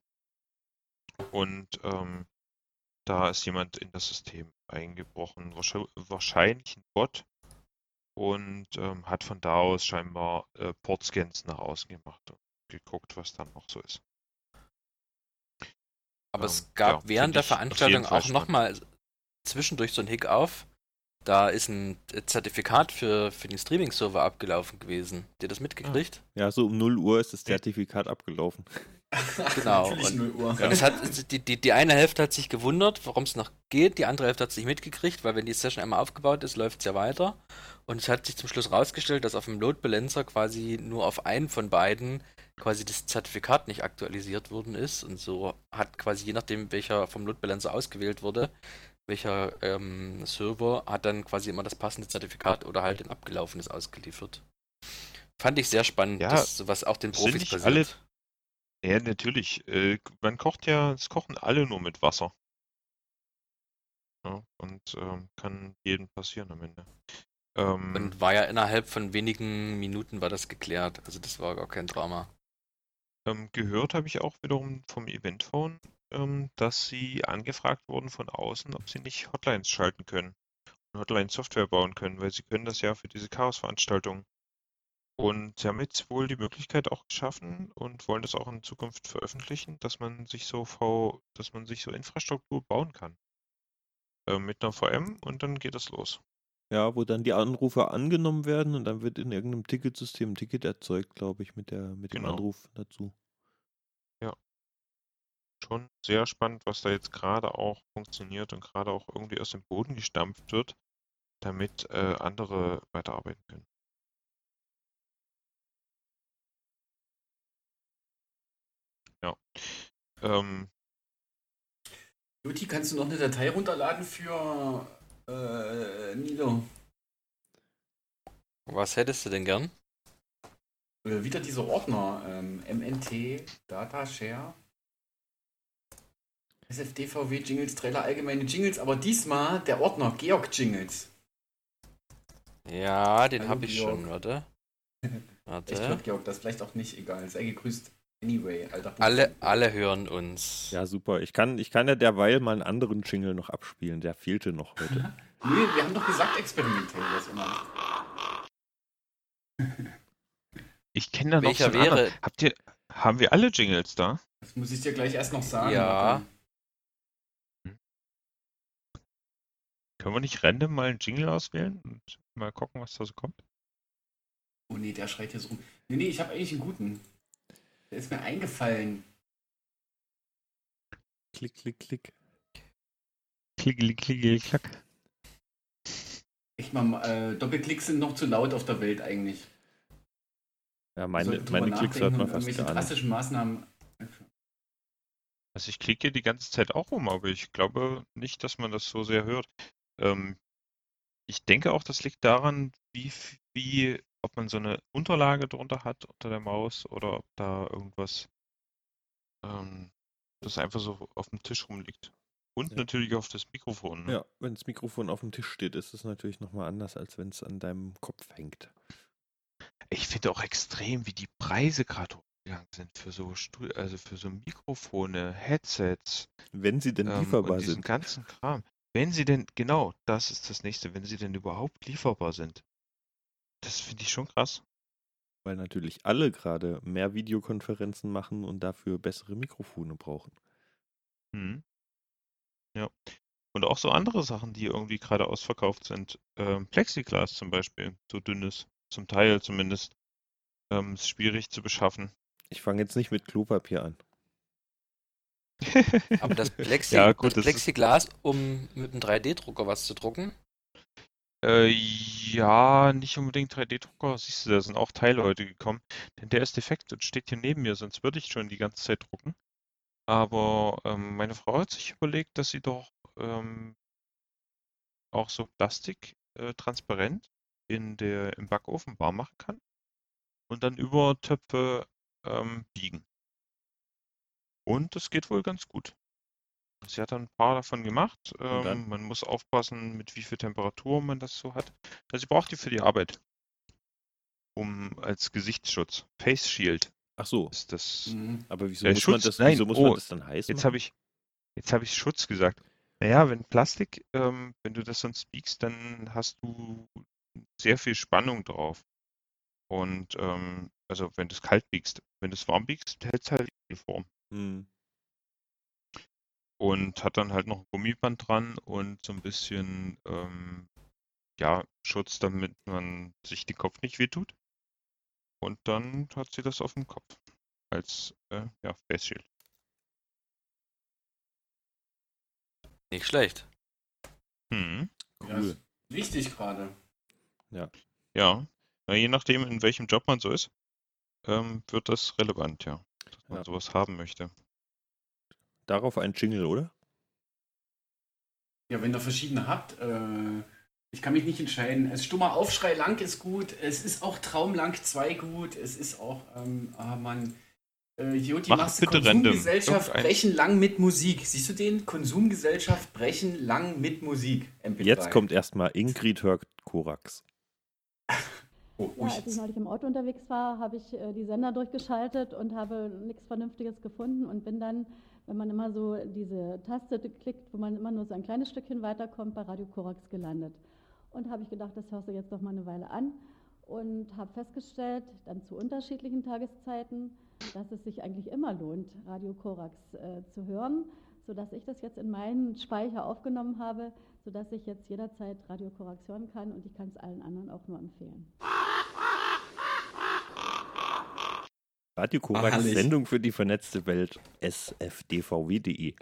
Und ähm, da ist jemand in das System eingebrochen, wahrscheinlich, ein Bot. und ähm, hat von da aus scheinbar äh, Portscans nach außen gemacht und geguckt, was dann noch so ist. Aber Ähm, es gab ja, während der Veranstaltung auch nochmal zwischendurch so ein Hick auf. Da ist ein Zertifikat für, für den Streaming-Server abgelaufen gewesen. Habt ihr das mitgekriegt? Ja, so um 0 Uhr ist das Zertifikat abgelaufen. Genau, und- 0 Uhr. Und es hat, die, die, die eine Hälfte hat sich gewundert, warum es noch geht, die andere Hälfte hat es nicht mitgekriegt, weil wenn die Session einmal aufgebaut ist, läuft es ja weiter. Und es hat sich zum Schluss rausgestellt, dass auf dem Load Balancer quasi nur auf einen von beiden quasi das Zertifikat nicht aktualisiert worden ist. Und so hat quasi je nachdem, welcher vom Load Balancer ausgewählt wurde, welcher ähm, Server hat dann quasi immer das passende Zertifikat oder halt ein abgelaufenes ausgeliefert. Fand ich sehr spannend, Ja, dass sowas auch den sind Profis nicht passiert. alle- Ja, natürlich. Äh, man kocht ja, es kochen alle nur mit Wasser. Ja, und ähm, kann jedem passieren am Ende. Ähm, Und war ja innerhalb von wenigen Minuten war das geklärt. Also das war gar kein Drama. ähm, gehört habe ich auch wiederum vom Eventphone, ähm, dass sie angefragt wurden von außen, ob sie nicht Hotlines schalten können. Und Hotline-Software bauen können, weil sie können das ja für diese Chaos-Veranstaltungen. Und sie haben jetzt wohl die Möglichkeit auch geschaffen und wollen das auch in Zukunft veröffentlichen, dass man sich so V, dass man sich so Infrastruktur bauen kann. Ähm, mit einer VM und dann geht das los. Ja, wo dann die Anrufe angenommen werden und dann wird in irgendeinem Ticketsystem ein Ticket erzeugt, glaube ich, mit, der, mit dem Genau. Anruf dazu. Schon sehr spannend, was da jetzt gerade auch funktioniert und gerade auch irgendwie aus dem Boden gestampft wird, damit äh, andere weiterarbeiten können. Ja. Ähm, Juti, kannst du noch eine Datei runterladen für äh, Nilo? Was hättest du denn gern? Äh, wieder diese Ordner. Ähm, MNT, Data Share. SFDVW Jingles, Trailer, allgemeine Jingles, aber diesmal der Ordner Georg Jingles. Ja, den habe ich Georg. schon, warte. Warte. gehört, Georg, das ist vielleicht auch nicht egal. Sei gegrüßt. Anyway, alter Alle, alle hören uns. Ja, super. Ich kann, ich kann ja derweil mal einen anderen Jingle noch abspielen. Der fehlte noch heute. Nee, wir haben doch gesagt, experimentell das immer. ich kenne da noch Welcher so wäre- Habt ihr, haben wir alle Jingles da? Das muss ich dir gleich erst noch sagen. Ja. Warte. Können wir nicht random mal einen Jingle auswählen und mal gucken, was da so kommt? Oh nee, der schreit hier so rum. Nee, nee, ich habe eigentlich einen guten. Der ist mir eingefallen. klick, klick, klick. Klickeli, klickeli, klack. Echt mal, äh, Doppelklicks sind noch zu laut auf der Welt eigentlich. Ja, meine, meine Klicks hört nachdenken man fast gar nicht. drastischen Maßnahmen. Also ich klicke die ganze Zeit auch rum, aber ich glaube nicht, dass man das so sehr hört. Ähm, ich denke auch, das liegt daran, wie, wie, ob man so eine Unterlage drunter hat unter der Maus oder ob da irgendwas, ähm, das einfach so auf dem Tisch rumliegt. Und Ja. natürlich auf das Mikrofon. Ne? Ja, wenn das Mikrofon auf dem Tisch steht, ist es natürlich nochmal anders, als wenn es an deinem Kopf hängt. Ich finde auch extrem, wie die Preise gerade hochgegangen sind für so also für so Mikrofone, Headsets. Wenn sie denn ähm, lieferbar und diesen sind. ganzen Kram. Wenn sie denn, genau, das ist das nächste, wenn sie denn überhaupt lieferbar sind. Das finde ich schon krass. Weil natürlich alle gerade mehr Videokonferenzen machen und dafür bessere Mikrofone brauchen. Mhm. Ja. Und auch so andere Sachen, die irgendwie gerade ausverkauft sind. Ähm, Plexiglas zum Beispiel, so dünnes, zum Teil zumindest. Ähm, ist schwierig zu beschaffen. Ich fange jetzt nicht mit Klopapier an. Aber das, Plexi, Ja, gut, das Plexiglas, um mit einem 3D-Drucker was zu drucken, Äh, ja, nicht unbedingt 3D-Drucker. Siehst du, da sind auch Teile heute gekommen. Denn der ist defekt und steht hier neben mir, sonst würde ich schon die ganze Zeit drucken. Aber ähm, meine Frau hat sich überlegt, dass sie doch ähm, auch so Plastik äh, transparent in der, im Backofen warm machen kann und dann über Töpfe ähm, biegen. Und das geht wohl ganz gut. Sie hat dann ein paar davon gemacht. Ähm, man muss aufpassen, mit wie viel Temperatur man das so hat. Also sie braucht die für die Arbeit. Um als Gesichtsschutz. Face Shield Ach so, ist das. Mhm. aber wieso, Äh, muss, man das, Nein, wieso muss oh, man das dann heiß Jetzt machen? habe ich, jetzt habe ich Schutz gesagt. Naja, wenn Plastik, ähm, wenn du das sonst biegst, dann hast du sehr viel Spannung drauf. Und ähm, also wenn du es kalt biegst, wenn du es warm biegst, hält es halt die Form. Hm. Und hat dann halt noch ein Gummiband dran und so ein bisschen ähm, ja, Schutz, damit man sich den Kopf nicht wehtut. Und dann hat sie das auf dem Kopf als äh, ja, Face Shield. Nicht schlecht. Hm. Ja, Cool. ist wichtig gerade. Ja, na, je nachdem, in welchem Job man so ist, ähm, wird das relevant, ja. Dass man Ja. sowas haben möchte. Darauf ein Jingle, oder? Ja, wenn ihr verschiedene habt, äh, ich kann mich nicht entscheiden. Es stummer Aufschrei lang ist gut, es ist auch Traumlang 2 gut, es ist auch, ähm, ah Mann, äh, machst bitte random. Konsumgesellschaft Irgendein- brechen lang mit Musik. Siehst du den? Konsumgesellschaft brechen lang mit Musik. MP3. Jetzt kommt erstmal Ingrid hört Korax. Oh, Ja, als ich neulich im Auto unterwegs war, habe ich äh, die Sender durchgeschaltet und habe nichts Vernünftiges gefunden und bin dann, wenn man immer so diese Taste klickt, wo man immer nur so ein kleines Stückchen weiterkommt, bei Radio Korax gelandet. Und habe ich gedacht, das hörst du jetzt noch mal eine Weile an und habe festgestellt, dann zu unterschiedlichen Tageszeiten, dass es sich eigentlich immer lohnt, Radio Korax äh, zu hören, sodass ich das jetzt in meinen Speicher aufgenommen habe, sodass ich jetzt jederzeit Radio Korax hören kann und ich kann es allen anderen auch nur empfehlen. Radio Ah, Korax, herrlich. Sendung für die vernetzte Welt, sfdvw.de.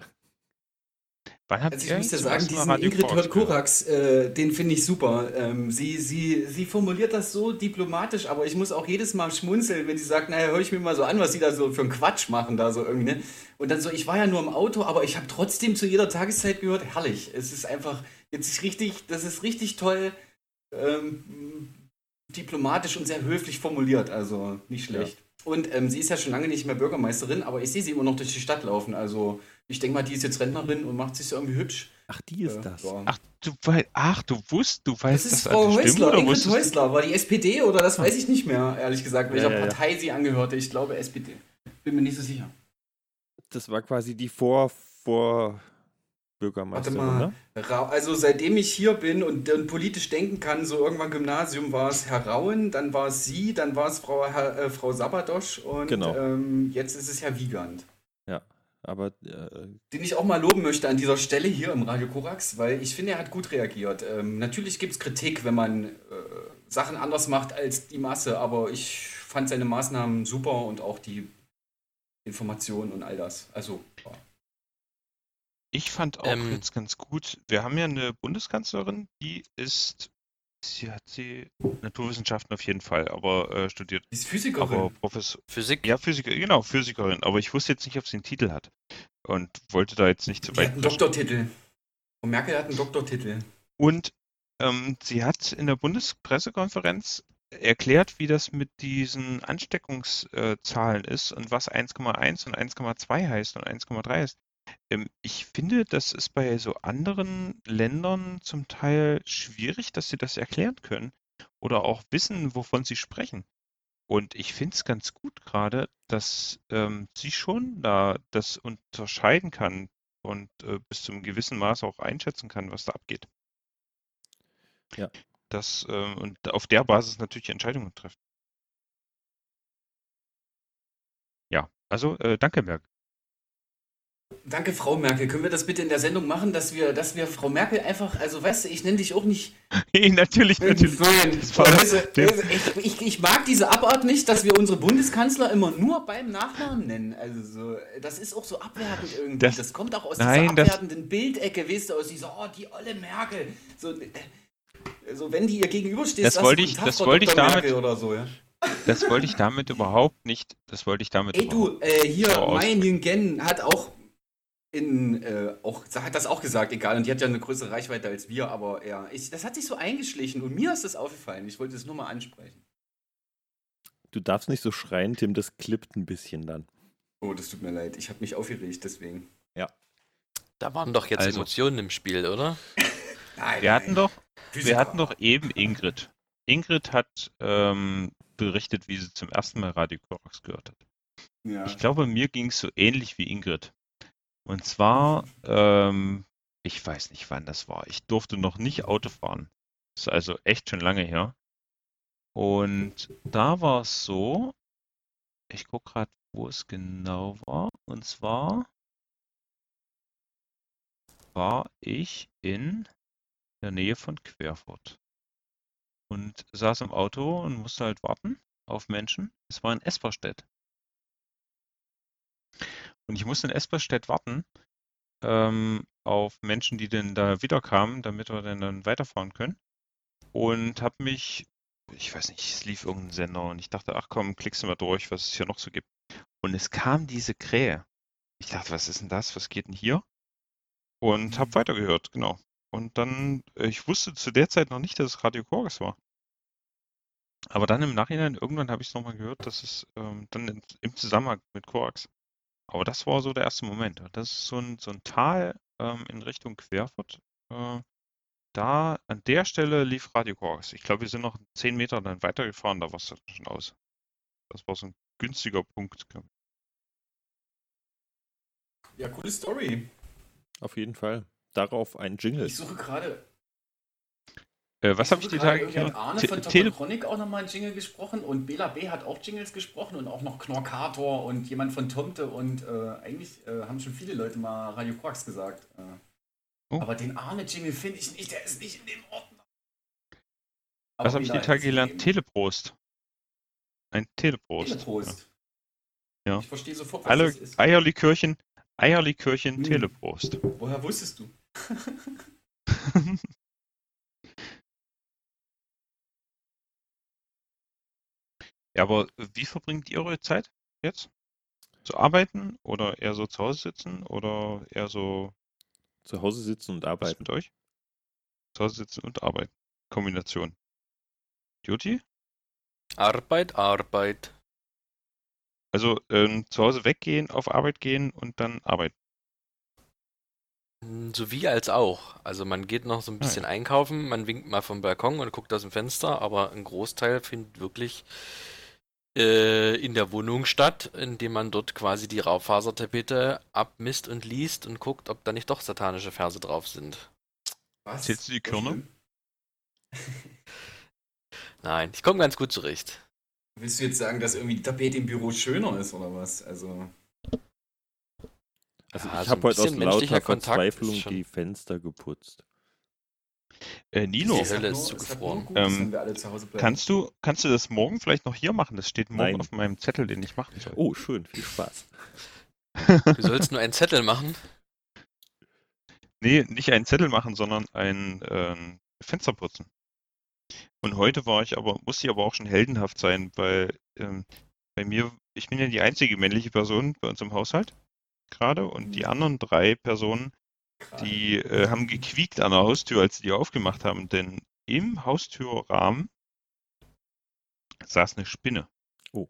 Wann habt Also ihr ich muss zum sagen, diesen Radio Ingrid Korax Hört? Korax, äh, den finde ich super. Ähm, sie, sie, sie formuliert das so diplomatisch, aber ich muss auch jedes Mal schmunzeln, wenn sie sagt, naja, höre ich mir mal so an, was sie da so für einen Quatsch machen, da so irgendwie. Ne? Und dann so, ich war ja nur im Auto, aber ich habe trotzdem zu jeder Tageszeit gehört, herrlich. Es ist einfach, jetzt ist richtig, das ist richtig toll, ähm, diplomatisch und sehr höflich formuliert, also nicht schlecht. Und ähm, sie ist ja schon lange nicht mehr Bürgermeisterin, aber ich sehe sie immer noch durch die Stadt laufen. Also ich denke mal, die ist jetzt Rentnerin und macht sich so irgendwie hübsch. Ach, die ist Äh, das. ja. Ach, du, wei ach, du wusst, du Das weißt ist das Frau Häusler, oder Ingrid wusstest du? Häusler. War die SPD oder das weiß ich nicht mehr, ehrlich gesagt, welcher Ja, ja, ja. Partei sie angehörte. Ich glaube SPD. Bin mir nicht so sicher. Das war quasi die Vor, Vor Bürgermeisterin, Warte mal. Ra also seitdem ich hier bin und, und politisch denken kann, so irgendwann Gymnasium war es Herr Rauen, dann war es sie, dann war es Frau, Herr, äh, Frau Sabadosch und Genau. ähm, jetzt ist es Herr Wiegand. Aber äh, Den ich auch mal loben möchte an dieser Stelle hier im Radio Korax, weil ich finde, er hat gut reagiert. Ähm, natürlich gibt es Kritik, wenn man äh, Sachen anders macht als die Masse, aber ich fand seine Maßnahmen super und auch die Informationen und all das. Also, ja. Ich fand auch Ähm. jetzt ganz gut, wir haben ja eine Bundeskanzlerin, die ist, sie hat sie Naturwissenschaften auf jeden Fall, aber äh, studiert, die ist Physikerin. aber Professor, Physik? ja, Physiker, genau, Physikerin, aber ich wusste jetzt nicht, ob sie einen Titel hat und wollte da jetzt nicht zu die hat weit einen. Doktortitel. Und Merkel hat einen Doktortitel. Und ähm, sie hat in der Bundespressekonferenz erklärt, wie das mit diesen Ansteckungszahlen ist und was 1,1 und 1,2 heißt und 1,3 heißt. Ähm, ich finde, das ist bei so anderen Ländern zum Teil schwierig, dass sie das erklären können oder auch wissen, wovon sie sprechen. Und ich finde es ganz gut gerade, dass ähm, sie schon da das unterscheiden kann und äh, bis zu einem gewissen Maß auch einschätzen kann, was da abgeht. Ja. Das, ähm, und auf der Basis natürlich Entscheidungen treffen. Ja, also äh, danke, Merck. Danke, Frau Merkel. Können wir das bitte in der Sendung machen, dass wir, dass wir Frau Merkel einfach, also weißt du, ich nenne dich auch nicht natürlich, natürlich. Nein, Das war- also, also, ich, ich, ich mag diese Abart nicht, dass wir unsere Bundeskanzler immer nur beim Nachnamen nennen. Also so, das ist auch so abwertend irgendwie. Das, Das- kommt auch aus Nein, dieser abwertenden Bildecke, weißt du, aus dieser, oh, die olle Merkel. So, äh, so wenn die ihr gegenübersteht, Das wollte "Guten ich- das wollte ich damit- so, ja. Das wollte ich damit überhaupt nicht, das wollte ich damit Ey du, äh, hier, Mai Nguyen hat auch in, äh, auch, hat das auch gesagt, egal, und die hat ja eine größere Reichweite als wir, aber ja, ich, das hat sich so eingeschlichen und mir ist das aufgefallen. Ich wollte es nur mal ansprechen. du darfst nicht so schreien, Tim, das klippt ein bisschen dann. Oh, das tut mir leid. Ich habe mich aufgeregt, deswegen. Da waren doch jetzt Also. Emotionen im Spiel, oder? Nein, Wir hatten doch, Physiker. wir hatten doch eben Ingrid. Ingrid hat ähm, berichtet, wie sie zum ersten Mal Radio Korax gehört hat. Ja. Ich glaube, mir ging es so ähnlich wie Ingrid. Und zwar, ähm, ich weiß nicht, wann das war. Ich durfte noch nicht Auto fahren. Das ist also echt schon lange her. Und da war es so, ich gucke gerade, wo es genau war. Und zwar war ich in der Nähe von Querfurt und saß im Auto und musste halt warten auf Menschen. Es war in Esperstedt. Und ich musste in Esperstedt warten ähm, auf Menschen, die denn da wiederkamen, damit wir dann, dann weiterfahren können. Und habe mich, ich weiß nicht, es lief irgendein Sender und ich dachte, ach komm, klickst du mal durch, was es hier noch so gibt. Und es kam diese Krähe. Ich dachte, was ist denn das? Was geht denn hier? Und habe weitergehört, genau. Und dann, äh, ich wusste zu der Zeit noch nicht, dass es Radio Chorus war. Aber dann im Nachhinein, irgendwann habe ich es nochmal gehört, dass es ähm, dann im Zusammenhang mit Korax. Aber das war so der erste Moment. Das ist so ein, so ein Tal ähm, in Richtung Querfurt. Äh, da, an der Stelle lief Radio Korax. Ich glaube, wir sind noch zehn Meter dann weitergefahren, da war es schon aus. Das war so ein günstiger Punkt. Ja, coole Story. Auf jeden Fall. Darauf ein Jingle. Ich suche gerade. Äh, was habe ich die Tage gehört? Arne Te- von Tele Tokotronic auch nochmal einen Jingle gesprochen und Bela B hat auch Jingles gesprochen und auch noch Knorkator und jemand von Tomte und äh, eigentlich äh, haben schon viele Leute mal Radio Quarks gesagt. Äh, Oh. Aber den Arne-Jingle finde ich nicht, der ist nicht in dem Ordner. was habe ich die Tage gelernt? Teleprost. Ein Teleprost. Teleprost. Ja. Ich verstehe sofort, was Alle das ist. Eierlikörchen, Eierlikörchen, Hm. Teleprost. Woher wusstest du? Ja, aber wie verbringt ihr eure Zeit jetzt? Zu arbeiten oder eher so zu Hause sitzen oder eher so Zu Hause sitzen und was arbeiten. mit euch? Zu Hause sitzen und arbeiten. Kombination. Duty? Arbeit, Arbeit. Also ähm, zu Hause weggehen, auf Arbeit gehen und dann arbeiten. Hm, Sowie als auch. Also man geht noch so ein Ah, bisschen einkaufen, man winkt mal vom Balkon und guckt aus dem Fenster, aber ein Großteil findet wirklich äh, in der Wohnung statt, indem man dort quasi die Raufasertapete abmisst und liest und guckt, ob da nicht doch satanische Verse drauf sind. Was? Zählst du die Körner? Nein, ich komme ganz gut zurecht. Willst du jetzt sagen, dass irgendwie die Tapete im Büro schöner ist oder was? Also. Also Ja, ich so ein habe heute aus bisschen menschlicher lauter Kontakt Verzweiflung die Fenster geputzt. Äh, Nino, Die Hölle ist zugefroren. Ähm, kannst du, kannst du das morgen vielleicht noch hier machen? Das steht morgen Nein. auf meinem Zettel, den ich machen soll. Oh, schön, viel Spaß. Du sollst nur einen Zettel machen. Nee, nicht einen Zettel machen, sondern ein ähm, Fenster putzen. Und heute war ich aber, musste ich aber auch schon heldenhaft sein, weil ähm, bei mir, ich bin ja die einzige männliche Person bei uns im Haushalt gerade und die Mhm. anderen drei Personen. Die äh, haben gequiekt an der Haustür, als sie die aufgemacht haben, denn im Haustürrahmen saß eine Spinne. Oh.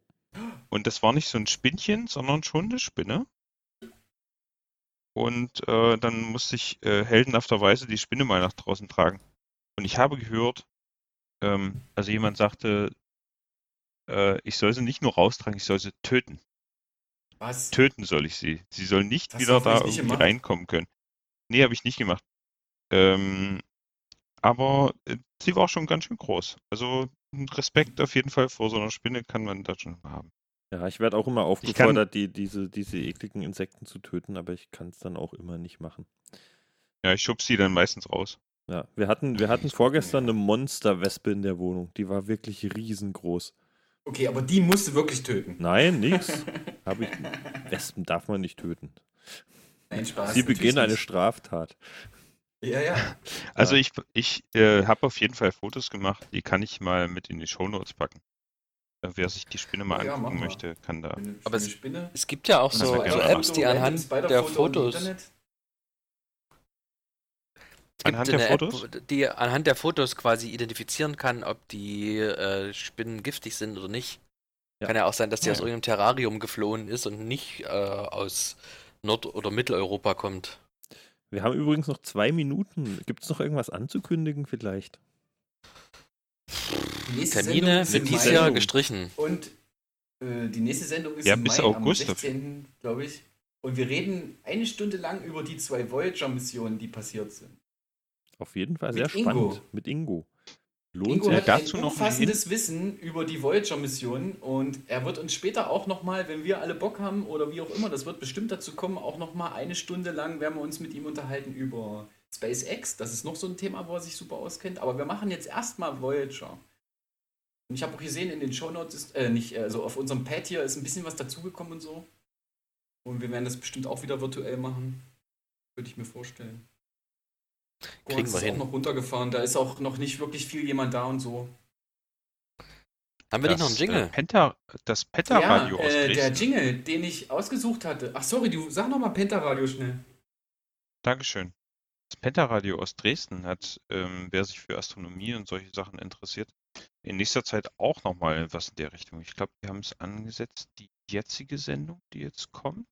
Und das war nicht so ein Spinnchen, sondern schon eine Spinne. Und äh, dann musste ich äh, heldenhafterweise die Spinne mal nach draußen tragen. Und ich habe gehört, ähm, also jemand sagte, äh, ich soll sie nicht nur raustragen, ich soll sie töten. Was? Töten soll ich sie. Sie soll nicht du wieder da irgendwie reinkommen können. Nee, habe ich nicht gemacht. Ähm, aber äh, sie war schon ganz schön groß. Also Respekt auf jeden Fall vor so einer Spinne kann man da schon haben. Ja, ich werde auch immer kann- aufgefordert, die, diese, diese ekligen Insekten zu töten, aber ich kann es dann auch immer nicht machen. Ja, ich schub sie dann meistens raus. Ja, wir hatten, wir hatten vorgestern eine Monsterwespe in der Wohnung. Die war wirklich riesengroß. Okay, aber die musst du wirklich töten. Nein, nix. Hab ich, Wespen darf man nicht töten. Nein, Spaß. Sie begehen eine. Straftat. Ja, ja. Also Ja. ich, ich äh, habe auf jeden Fall Fotos gemacht, die kann ich mal mit in die Shownotes packen. Äh, wer sich die Spinne mal Ja, angucken möchte, kann da. Aber es-. Es gibt ja auch so, so Apps, die anhand der Fotos. Internet. Es gibt Anhand eine der App, Fotos? die anhand der Fotos quasi identifizieren kann, ob die äh, Spinnen giftig sind oder nicht. Ja. Kann ja auch sein, dass die Ah, aus ja. irgendeinem Terrarium geflohen ist und nicht äh, aus Nord- oder Mitteleuropa kommt. Wir haben übrigens noch zwei Minuten. Gibt es noch irgendwas anzukündigen vielleicht? Die nächste Sendung Termine im dieses. Jahr gestrichen. Und äh, die nächste Sendung ist Ja, im bis Mai August am 16. glaube ich. Und wir reden eine Stunde lang über die zwei Voyager-Missionen, die passiert sind. Auf jeden Fall Mit sehr Ingo. spannend. Mit Ingo. Lohnt Ingo sich hat dazu ein noch ein umfassendes Wissen über die Voyager-Mission und er wird uns später auch nochmal, wenn wir alle Bock haben oder wie auch immer, das wird bestimmt dazu kommen, auch nochmal eine Stunde lang werden wir uns mit ihm unterhalten über SpaceX. Das ist noch so ein Thema, wo er sich super auskennt. Aber wir machen jetzt erstmal Voyager. Und ich habe auch gesehen in den Shownotes, ist, äh, nicht, also auf unserem Pad hier ist ein bisschen was dazugekommen und so. Und wir werden das bestimmt auch wieder virtuell machen. Würde ich mir vorstellen. Kriegen Korax wir ist hin. auch noch runtergefahren. Da ist auch noch nicht wirklich viel jemand da und so. Haben wir nicht noch einen Das, Jingle? Äh, Penta, das Penta-Radio ja, aus äh, der. Jingle, den ich ausgesucht hatte. Ach sorry, du sag noch mal Pentaradio schnell. Dankeschön. Das Penta-Radio aus Dresden hat, ähm, wer sich für Astronomie und solche Sachen interessiert, in nächster Zeit auch nochmal was in der Richtung. Ich glaube, wir haben es angesetzt, die jetzige Sendung, die jetzt kommt.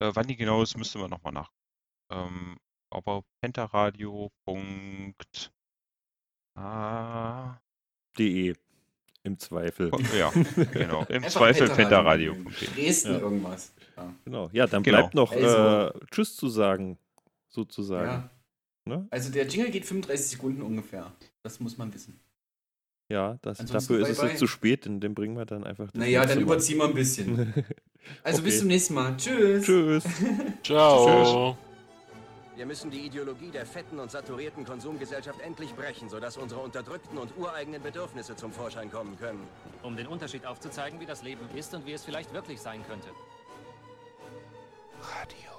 Äh, wann die genau ist, müsste man nochmal nach. Ähm, aber pentaradio. Ah, De. Im Zweifel. ja, genau. Im Einfach Zweifel Pentaradio. pentaradio.de. Dresden Ja. irgendwas. Ja. Genau. Ja, dann Genau. bleibt noch Also- äh, Tschüss zu sagen, sozusagen. ja. Ne? Also der Jingle geht 35 Sekunden ungefähr. Das muss man wissen. Ja, das, dafür ist es jetzt zu spät, denn den bringen wir dann einfach. Naja, dann überziehen wir ein bisschen. Also bis Okay. zum nächsten Mal. Tschüss. Tschüss. Ciao. Wir müssen die Ideologie der fetten und saturierten Konsumgesellschaft endlich brechen, sodass unsere unterdrückten und ureigenen Bedürfnisse zum Vorschein kommen können. um den Unterschied aufzuzeigen, wie das Leben ist und wie es vielleicht wirklich sein könnte. Radio